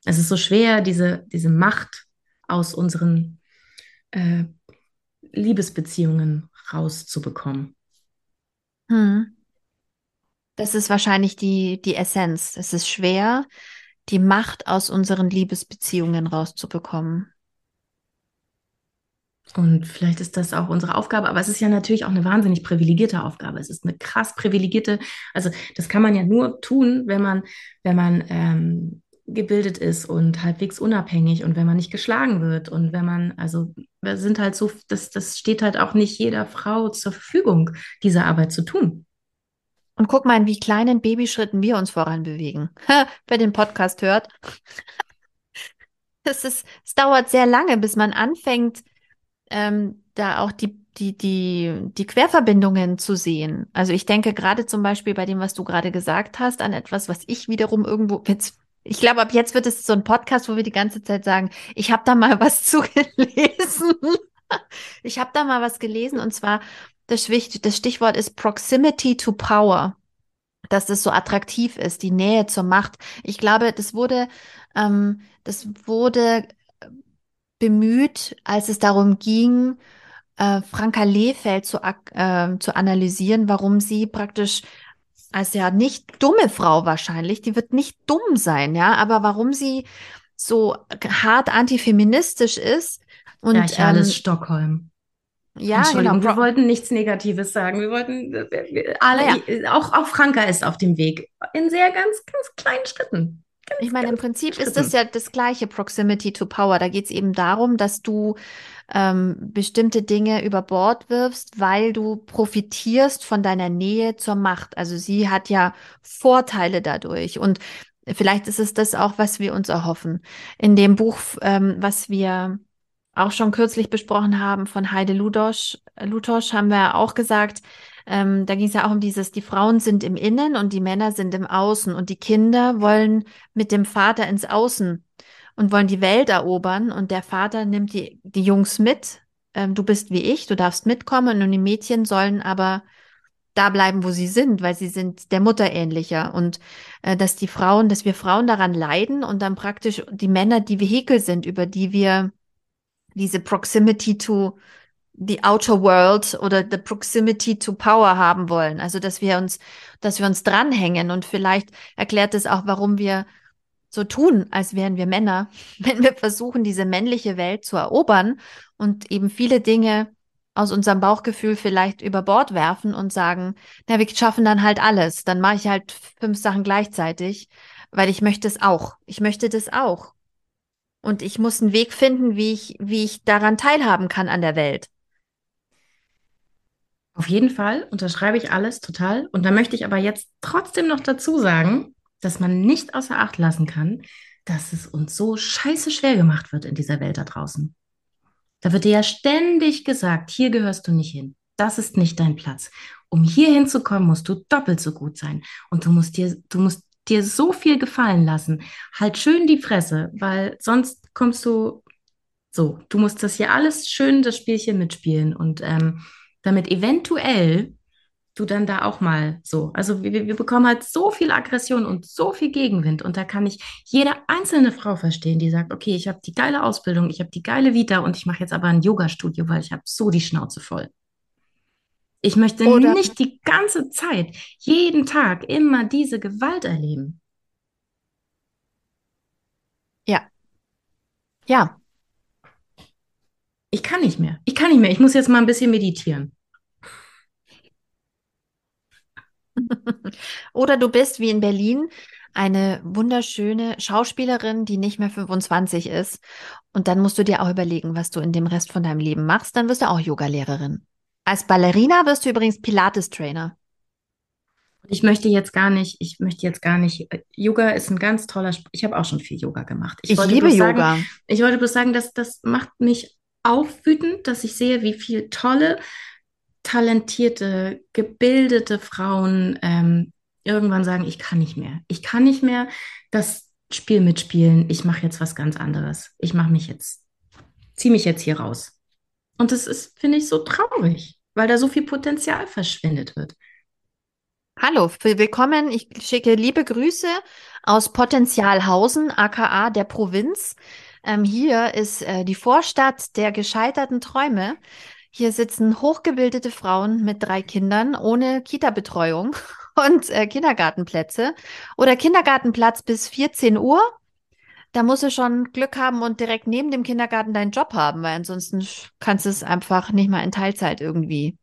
Es ist so schwer, diese, diese Macht aus unseren äh, Liebesbeziehungen rauszubekommen. Hm. Das ist wahrscheinlich die, die Essenz. Es ist schwer, die Macht aus unseren Liebesbeziehungen rauszubekommen. Und vielleicht ist das auch unsere Aufgabe, aber es ist ja natürlich auch eine wahnsinnig privilegierte Aufgabe. Es ist eine krass privilegierte, also das kann man ja nur tun, wenn man, wenn man ähm, gebildet ist und halbwegs unabhängig und wenn man nicht geschlagen wird und wenn man, also wir sind halt so, das, das steht halt auch nicht jeder Frau zur Verfügung, diese Arbeit zu tun. Und guck mal, in wie kleinen Babyschritten wir uns voran bewegen. Wer den Podcast hört. Es, ist, es dauert sehr lange, bis man anfängt, ähm, da auch die, die, die, die Querverbindungen zu sehen. Also ich denke gerade zum Beispiel bei dem, was du gerade gesagt hast, an etwas, was ich wiederum irgendwo, jetzt, ich glaube, ab jetzt wird es so ein Podcast, wo wir die ganze Zeit sagen, ich habe da mal was zugelesen. ich habe da mal was gelesen und zwar das, das Stichwort ist Proximity to Power dass das so attraktiv ist, die Nähe zur Macht. Ich glaube, das wurde, ähm, das wurde bemüht, als es darum ging, äh, Franka Lehfeld zu, äh, zu analysieren, warum sie praktisch als ja nicht dumme Frau wahrscheinlich, die wird nicht dumm sein, ja, aber warum sie so hart antifeministisch ist. Und, ja, ich ähm, Stockholm. Ja, genau. wir wollten nichts Negatives sagen. Wir wollten alle, ja. auch, auch Franka ist auf dem Weg. In sehr ganz, ganz kleinen Schritten. Ganz, ich meine, im Prinzip Schritten. ist das ja das gleiche Proximity to Power. Da geht es eben darum, dass du ähm, bestimmte Dinge über Bord wirfst, weil du profitierst von deiner Nähe zur Macht. Also sie hat ja Vorteile dadurch. Und vielleicht ist es das auch, was wir uns erhoffen. In dem Buch, ähm, was wir auch schon kürzlich besprochen haben von Heide Ludosch, Lutosch, haben wir auch gesagt, ähm, da ging es ja auch um dieses, die Frauen sind im Innen und die Männer sind im Außen und die Kinder wollen mit dem Vater ins Außen und wollen die Welt erobern und der Vater nimmt die, die Jungs mit. Ähm, du bist wie ich, du darfst mitkommen und die Mädchen sollen aber da bleiben, wo sie sind, weil sie sind der Mutter ähnlicher und äh, dass die Frauen, dass wir Frauen daran leiden und dann praktisch die Männer die Vehikel sind, über die wir diese Proximity to the outer world oder the proximity to power haben wollen. Also, dass wir uns, dass wir uns dranhängen und vielleicht erklärt es auch, warum wir so tun, als wären wir Männer, wenn wir versuchen, diese männliche Welt zu erobern und eben viele Dinge aus unserem Bauchgefühl vielleicht über Bord werfen und sagen, na, wir schaffen dann halt alles. Dann mache ich halt fünf Sachen gleichzeitig, weil ich möchte es auch. Ich möchte das auch. Und ich muss einen Weg finden, wie ich, wie ich daran teilhaben kann an der Welt. Auf jeden Fall unterschreibe ich alles total. Und da möchte ich aber jetzt trotzdem noch dazu sagen, dass man nicht außer Acht lassen kann, dass es uns so scheiße schwer gemacht wird in dieser Welt da draußen. Da wird dir ja ständig gesagt, hier gehörst du nicht hin. Das ist nicht dein Platz. Um hier hinzukommen, musst du doppelt so gut sein. Und du musst dir, du musst dir so viel gefallen lassen. Halt schön die Fresse, weil sonst kommst du so. Du musst das hier alles schön, das Spielchen mitspielen und ähm, damit eventuell du dann da auch mal so. Also wir, wir bekommen halt so viel Aggression und so viel Gegenwind und da kann ich jede einzelne Frau verstehen, die sagt, okay, ich habe die geile Ausbildung, ich habe die geile Vita und ich mache jetzt aber ein Yoga-Studio, weil ich habe so die Schnauze voll. Ich möchte Oder nicht die ganze Zeit, jeden Tag immer diese Gewalt erleben. Ja. Ja. Ich kann nicht mehr. Ich kann nicht mehr. Ich muss jetzt mal ein bisschen meditieren. Oder du bist wie in Berlin eine wunderschöne Schauspielerin, die nicht mehr 25 ist. Und dann musst du dir auch überlegen, was du in dem Rest von deinem Leben machst. Dann wirst du auch Yogalehrerin. Als Ballerina wirst du übrigens Pilates-Trainer. Ich möchte jetzt gar nicht, ich möchte jetzt gar nicht, Yoga ist ein ganz toller, Sport. ich habe auch schon viel Yoga gemacht. Ich, ich liebe Yoga. ich wollte bloß sagen, dass das macht mich auch wütend, dass ich sehe, wie viele tolle, talentierte, gebildete Frauen ähm, irgendwann sagen, ich kann nicht mehr. Ich kann nicht mehr das Spiel mitspielen. Ich mache jetzt was ganz anderes. Ich mache mich jetzt, ziehe mich jetzt hier raus. Und das ist, finde ich, so traurig, weil da so viel Potenzial verschwendet wird. Hallo, willkommen. Ich schicke liebe Grüße aus Potenzialhausen, aka der Provinz. Ähm, hier ist äh, die Vorstadt der gescheiterten Träume. Hier sitzen hochgebildete Frauen mit drei Kindern ohne Kita-Betreuung und äh, Kindergartenplätze oder Kindergartenplatz bis 14 Uhr da musst du schon Glück haben und direkt neben dem Kindergarten deinen Job haben, weil ansonsten kannst du es einfach nicht mal in Teilzeit irgendwie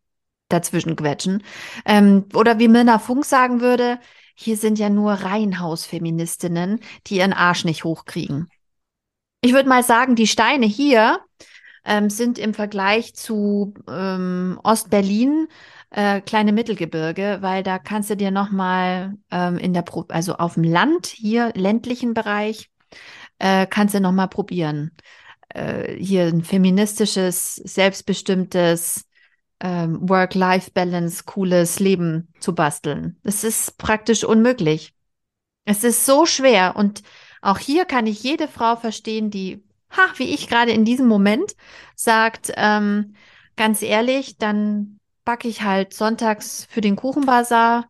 dazwischen quetschen. Ähm, oder wie Mirna Funk sagen würde, Hier sind ja nur Reihenhausfeministinnen, die ihren Arsch nicht hochkriegen. Ich würde mal sagen, die Steine hier ähm, sind im Vergleich zu ähm, Ostberlin äh, kleine Mittelgebirge, weil da kannst du dir noch mal ähm, in der Pro also auf dem Land hier ländlichen Bereich äh, kannst du noch mal probieren äh, hier ein feministisches selbstbestimmtes ähm, Work-Life-Balance cooles Leben zu basteln. Es ist praktisch unmöglich. Es ist so schwer und auch hier kann ich jede Frau verstehen, die, ha, wie ich gerade in diesem Moment, sagt, ähm, ganz ehrlich, dann backe ich halt sonntags für den Kuchenbazar.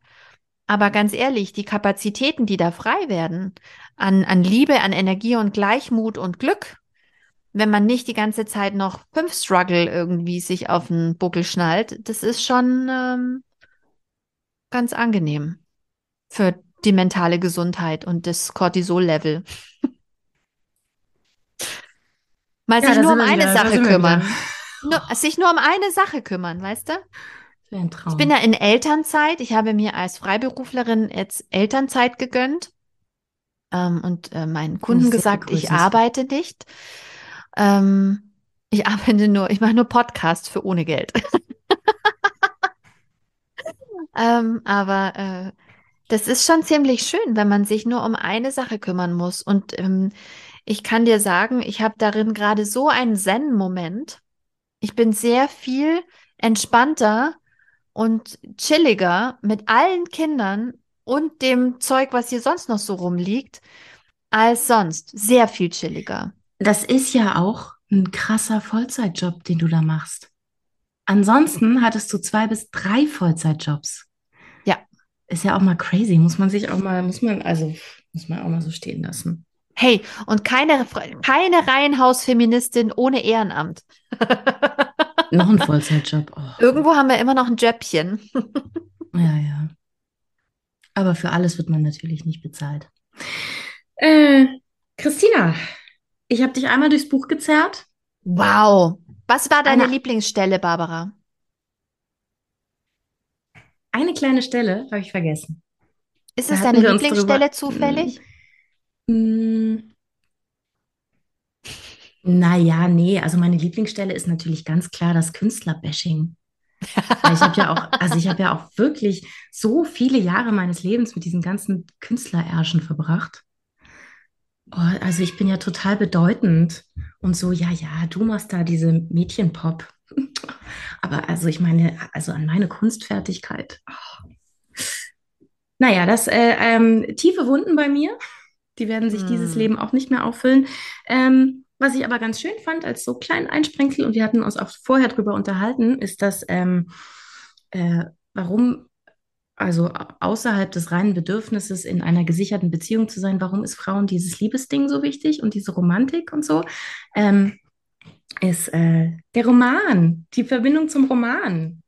Aber ganz ehrlich, die Kapazitäten, die da frei werden, an, an Liebe, an Energie und Gleichmut und Glück, wenn man nicht die ganze Zeit noch fünf Struggle irgendwie sich auf den Buckel schnallt, das ist schon ähm, ganz angenehm für die mentale Gesundheit und das Cortisol-Level. Mal ja, sich nur um eine wieder, Sache kümmern. Nur, sich nur um eine Sache kümmern, weißt du? Ich bin ja in Elternzeit. Ich habe mir als Freiberuflerin jetzt Elternzeit gegönnt ähm, und äh, meinen Kunden gesagt, ich arbeite nicht. Ähm, ich arbeite nur, ich mache nur Podcasts für ohne Geld. ähm, aber äh, das ist schon ziemlich schön, wenn man sich nur um eine Sache kümmern muss. Und ähm, ich kann dir sagen, ich habe darin gerade so einen Zen-Moment. Ich bin sehr viel entspannter und chilliger mit allen Kindern und dem Zeug, was hier sonst noch so rumliegt, als sonst. Sehr viel chilliger. Das ist ja auch ein krasser Vollzeitjob, den du da machst. Ansonsten hattest du zwei bis drei Vollzeitjobs. Ja. Ist ja auch mal crazy. Muss man sich auch mal, muss man, also, muss man auch mal so stehen lassen. Hey, und keine, keine Reihenhausfeministin ohne Ehrenamt. noch ein Vollzeitjob. Oh. Irgendwo haben wir immer noch ein Jöppchen. ja, ja. Aber für alles wird man natürlich nicht bezahlt. Äh, Christina, ich habe dich einmal durchs Buch gezerrt. Wow. Was war deine eine, Lieblingsstelle, Barbara? Eine kleine Stelle habe ich vergessen. Ist es deine Lieblingsstelle zufällig? Hm. Naja, nee, also meine Lieblingsstelle ist natürlich ganz klar das Künstlerbashing. Ich habe ja auch, also ich habe ja auch wirklich so viele Jahre meines Lebens mit diesen ganzen Künstlerärschen verbracht. Oh, also ich bin ja total bedeutend und so, ja, ja, du machst da diese Mädchenpop. Aber also ich meine, also an meine Kunstfertigkeit. Oh. Naja, das äh, ähm, tiefe Wunden bei mir, die werden sich hm. dieses Leben auch nicht mehr auffüllen. Ähm, was ich aber ganz schön fand, als so kleinen Einsprengsel, und wir hatten uns auch vorher drüber unterhalten, ist, dass ähm, äh, warum also außerhalb des reinen Bedürfnisses in einer gesicherten Beziehung zu sein, warum ist Frauen dieses Liebesding so wichtig und diese Romantik und so, ähm, ist äh, der Roman, die Verbindung zum Roman.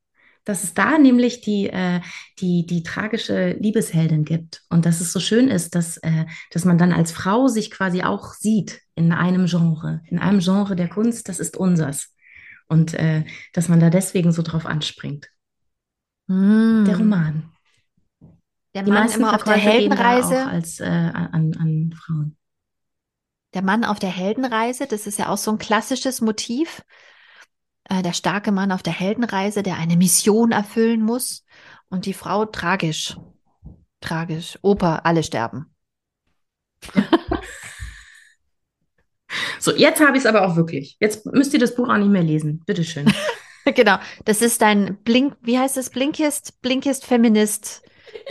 Dass es da nämlich die, äh, die, die tragische Liebesheldin gibt. Und dass es so schön ist, dass, äh, dass man dann als Frau sich quasi auch sieht in einem Genre, in einem Genre der Kunst, das ist unsers. Und äh, dass man da deswegen so drauf anspringt. Mm. Der Roman. Der die Mann immer auf der Heldenreise. als äh, an, an Frauen. Der Mann auf der Heldenreise, das ist ja auch so ein klassisches Motiv. Äh, der starke Mann auf der Heldenreise, der eine Mission erfüllen muss. Und die Frau tragisch. Tragisch. Opa, alle sterben. so, jetzt habe ich es aber auch wirklich. Jetzt müsst ihr das Buch auch nicht mehr lesen. Bitteschön. genau. Das ist dein Blink, wie heißt es? Blinkist, Blinkist Feminist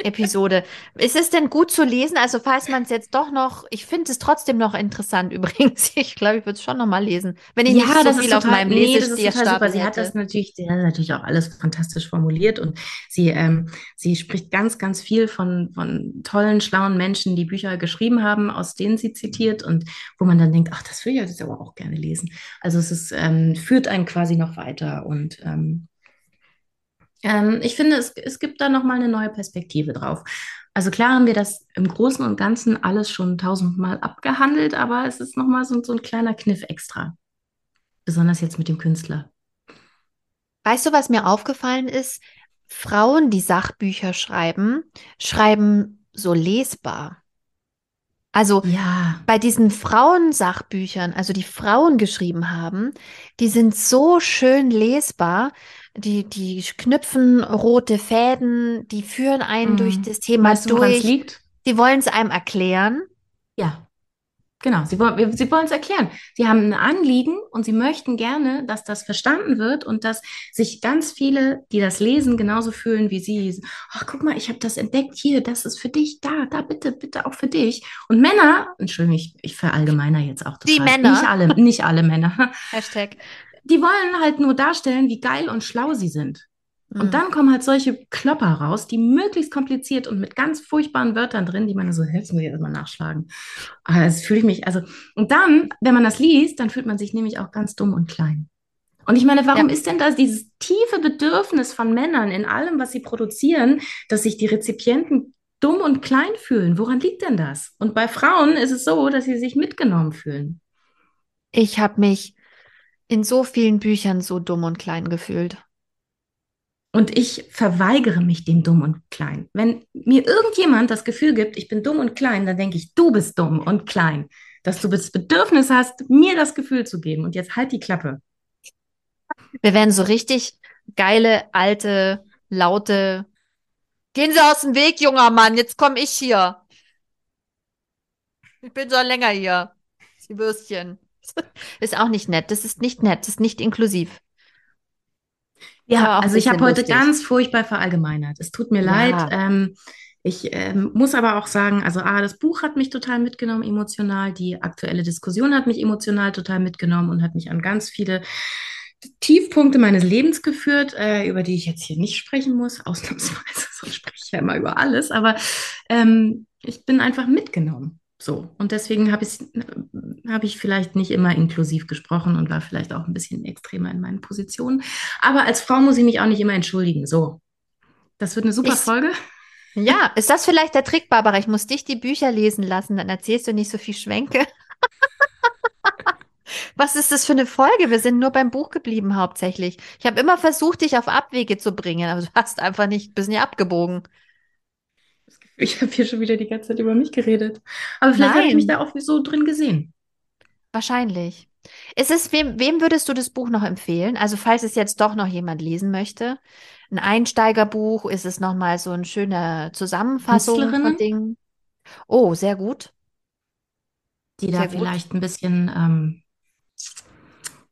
Episode. Ist es denn gut zu lesen? Also falls man es jetzt doch noch, ich finde es trotzdem noch interessant übrigens. Ich glaube, ich würde es schon noch mal lesen, wenn ich ja, nicht so viel total, auf meinem nee, nee, Sie hat das natürlich, sie hat natürlich auch alles fantastisch formuliert und sie, ähm, sie spricht ganz, ganz viel von, von tollen, schlauen Menschen, die Bücher geschrieben haben, aus denen sie zitiert und wo man dann denkt, ach, das würde ich jetzt aber auch gerne lesen. Also es ist, ähm, führt einen quasi noch weiter und ähm, ähm, ich finde, es, es gibt da nochmal eine neue Perspektive drauf. Also klar haben wir das im Großen und Ganzen alles schon tausendmal abgehandelt, aber es ist nochmal so, so ein kleiner Kniff extra. Besonders jetzt mit dem Künstler. Weißt du, was mir aufgefallen ist? Frauen, die Sachbücher schreiben, schreiben so lesbar. Also Ja, bei diesen Frauensachbüchern, also die Frauen geschrieben haben, die sind so schön lesbar. Die, die knüpfen rote Fäden, die führen einen durch mm. das Thema Weißt du, durch. liegt? Die wollen es einem erklären. Ja. Genau, Sie wollen, sie wollen es erklären. Sie haben ein Anliegen und Sie möchten gerne, dass das verstanden wird und dass sich ganz viele, die das lesen, genauso fühlen wie Sie. Ach, guck mal, ich habe das entdeckt hier, das ist für dich, da, da, bitte, bitte auch für dich. Und Männer, Entschuldigung, ich, ich verallgemeiner jetzt auch Die total. Männer. Nicht alle, nicht alle Männer. Hashtag. Die wollen halt nur darstellen, wie geil und schlau sie sind. Hm. Und dann kommen halt solche Klopper raus, die möglichst kompliziert und mit ganz furchtbaren Wörtern drin, die man so, das muss ich erstmal nachschlagen. Aber das fühle ich mich, also, und dann, wenn man das liest, dann fühlt man sich nämlich auch ganz dumm und klein. Und ich meine, warum Ja. ist denn das dieses tiefe Bedürfnis von Männern in allem, was sie produzieren, dass sich die Rezipienten dumm und klein fühlen? Woran liegt denn das? Und bei Frauen ist es so, dass sie sich mitgenommen fühlen. Ich habe mich in so vielen Büchern so dumm und klein gefühlt. Und ich verweigere mich dem dumm und klein. Wenn mir irgendjemand das Gefühl gibt, ich bin dumm und klein, dann denke ich, du bist dumm und klein. Dass du das Bedürfnis hast, mir das Gefühl zu geben. Und jetzt halt die Klappe. Wir werden so richtig geile, alte, laute. Gehen Sie aus dem Weg, junger Mann, jetzt komme ich hier. Ich bin schon länger hier. Sie Würstchen. Ist auch nicht nett. Das ist nicht nett. Das ist nicht inklusiv. Ja, also ich habe heute lustig. ganz furchtbar verallgemeinert. Es tut mir Ja. leid. Ähm, ich ähm, muss aber auch sagen, also A, das Buch hat mich total mitgenommen emotional. Die aktuelle Diskussion hat mich emotional total mitgenommen und hat mich an ganz viele Tiefpunkte meines Lebens geführt, äh, über die ich jetzt hier nicht sprechen muss, ausnahmsweise, sonst spreche ich ja immer über alles, aber ähm, ich bin einfach mitgenommen. So. Und deswegen habe ich, hab ich vielleicht nicht immer inklusiv gesprochen und war vielleicht auch ein bisschen extremer in meinen Positionen. Aber als Frau muss ich mich auch nicht immer entschuldigen. So. Das wird eine super Ich- Folge. Ja, ist das vielleicht der Trick, Barbara? Ich muss dich die Bücher lesen lassen, dann erzählst du nicht so viel Schwänke. Was ist das für eine Folge? Wir sind nur beim Buch geblieben hauptsächlich. Ich habe immer versucht, dich auf Abwege zu bringen, aber du hast einfach nicht, bist nicht abgebogen. Ich habe hier schon wieder die ganze Zeit über mich geredet. Aber vielleicht habe ich mich da auch so drin gesehen. Wahrscheinlich. Ist es, wem, wem würdest du das Buch noch empfehlen? Also, falls es jetzt doch noch jemand lesen möchte. Ein Einsteigerbuch, ist es nochmal so eine schöne Zusammenfassung von? Dingen? Oh, sehr gut. die da Sehr gut. vielleicht ein bisschen ähm,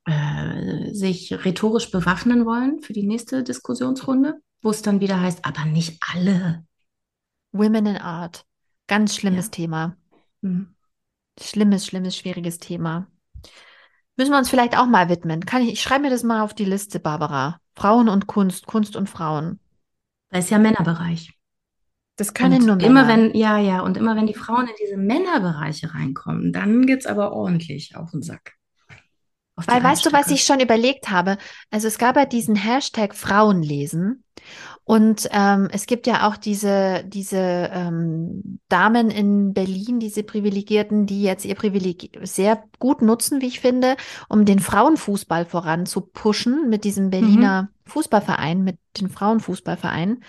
äh, sich rhetorisch bewaffnen wollen für die nächste Diskussionsrunde, wo es dann wieder heißt, aber nicht alle. Women in Art. Ganz schlimmes Ja. Thema. Hm. Schlimmes, schlimmes, schwieriges Thema. Müssen wir uns vielleicht auch mal widmen. Kann ich, ich schreibe mir das mal auf die Liste, Barbara. Frauen und Kunst, Kunst und Frauen. Da ist ja Männerbereich. Das können Und nur immer Männer. wenn, ja, ja, und immer wenn die Frauen in diese Männerbereiche reinkommen, dann geht's aber ordentlich auf den Sack. Auf Weil weißt du, was ich schon überlegt habe? Also es gab ja diesen Hashtag Frauenlesen und ähm, es gibt ja auch diese, diese ähm, Damen in Berlin, diese Privilegierten, die jetzt ihr Privileg sehr gut nutzen, wie ich finde, um den Frauenfußball voranzupushen mit diesem Berliner Fußballverein, mit dem Frauenfußballverein.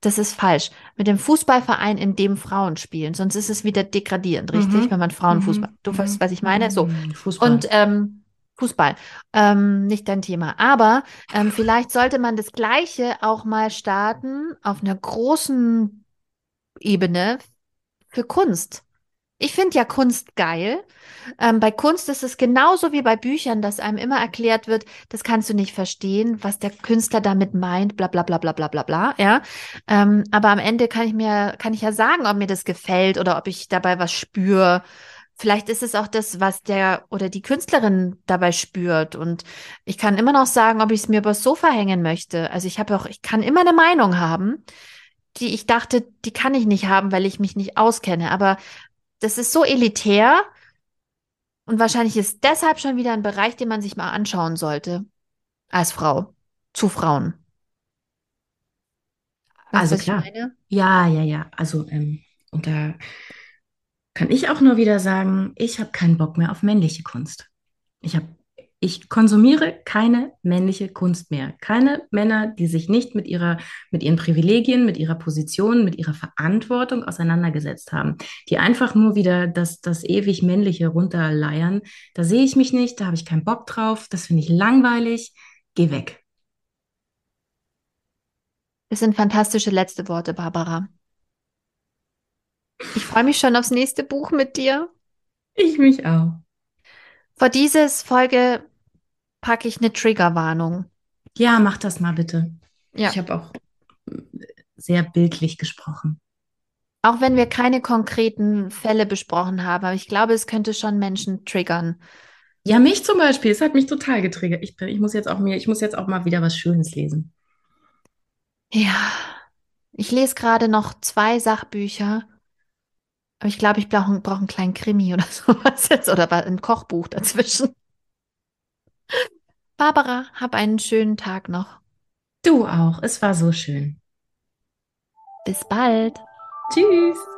Das ist falsch. Mit dem Fußballverein, in dem Frauen spielen. Sonst ist es wieder degradierend, richtig? Mhm. Wenn man Frauenfußball. Mhm. Du weißt, Mhm. was ich meine? So. Mhm. Fußball. Und ähm, Fußball, ähm, nicht dein Thema. Aber ähm, vielleicht sollte man das Gleiche auch mal starten auf einer großen Ebene für Kunst. Ich finde ja Kunst geil. Ähm, bei Kunst ist es genauso wie bei Büchern, dass einem immer erklärt wird, das kannst du nicht verstehen, was der Künstler damit meint, bla bla bla bla bla bla bla. Ja. Ähm, aber am Ende kann ich mir, kann ich ja sagen, ob mir das gefällt oder ob ich dabei was spüre. Vielleicht ist es auch das, was der oder die Künstlerin dabei spürt. Und ich kann immer noch sagen, ob ich es mir übers Sofa hängen möchte. Also ich habe auch, ich kann immer eine Meinung haben, die ich dachte, die kann ich nicht haben, weil ich mich nicht auskenne. Aber das ist so elitär und wahrscheinlich ist deshalb schon wieder ein Bereich, den man sich mal anschauen sollte. Als Frau. Zu Frauen. Weißt Also klar. meine? Ja, ja, ja. Also, ähm, und da kann ich auch nur wieder sagen, ich habe keinen Bock mehr auf männliche Kunst. Ich habe Ich konsumiere keine männliche Kunst mehr. Keine Männer, die sich nicht mit ihrer, mit ihren Privilegien, mit ihrer Position, mit ihrer Verantwortung auseinandergesetzt haben. Die einfach nur wieder das, das ewig Männliche runterleiern. Da sehe ich mich nicht, da habe ich keinen Bock drauf, das finde ich langweilig. Geh weg. Das sind fantastische letzte Worte, Barbara. Ich freue mich schon aufs nächste Buch mit dir. Ich mich auch. Vor dieses Folge packe ich eine Triggerwarnung. Ja, mach das mal bitte. Ja. Ich habe auch sehr bildlich gesprochen. Auch wenn wir keine konkreten Fälle besprochen haben, aber ich glaube, es könnte schon Menschen triggern. Ja, mich zum Beispiel. Es hat mich total getriggert. Ich, bin, ich muss jetzt auch mir, ich muss jetzt auch mal wieder was Schönes lesen. Ja, ich lese gerade noch zwei Sachbücher, aber ich glaube, ich brauche brauch einen kleinen Krimi oder sowas jetzt oder ein Kochbuch dazwischen. Barbara, hab einen schönen Tag noch. Du auch. Es war so schön. Bis bald. Tschüss.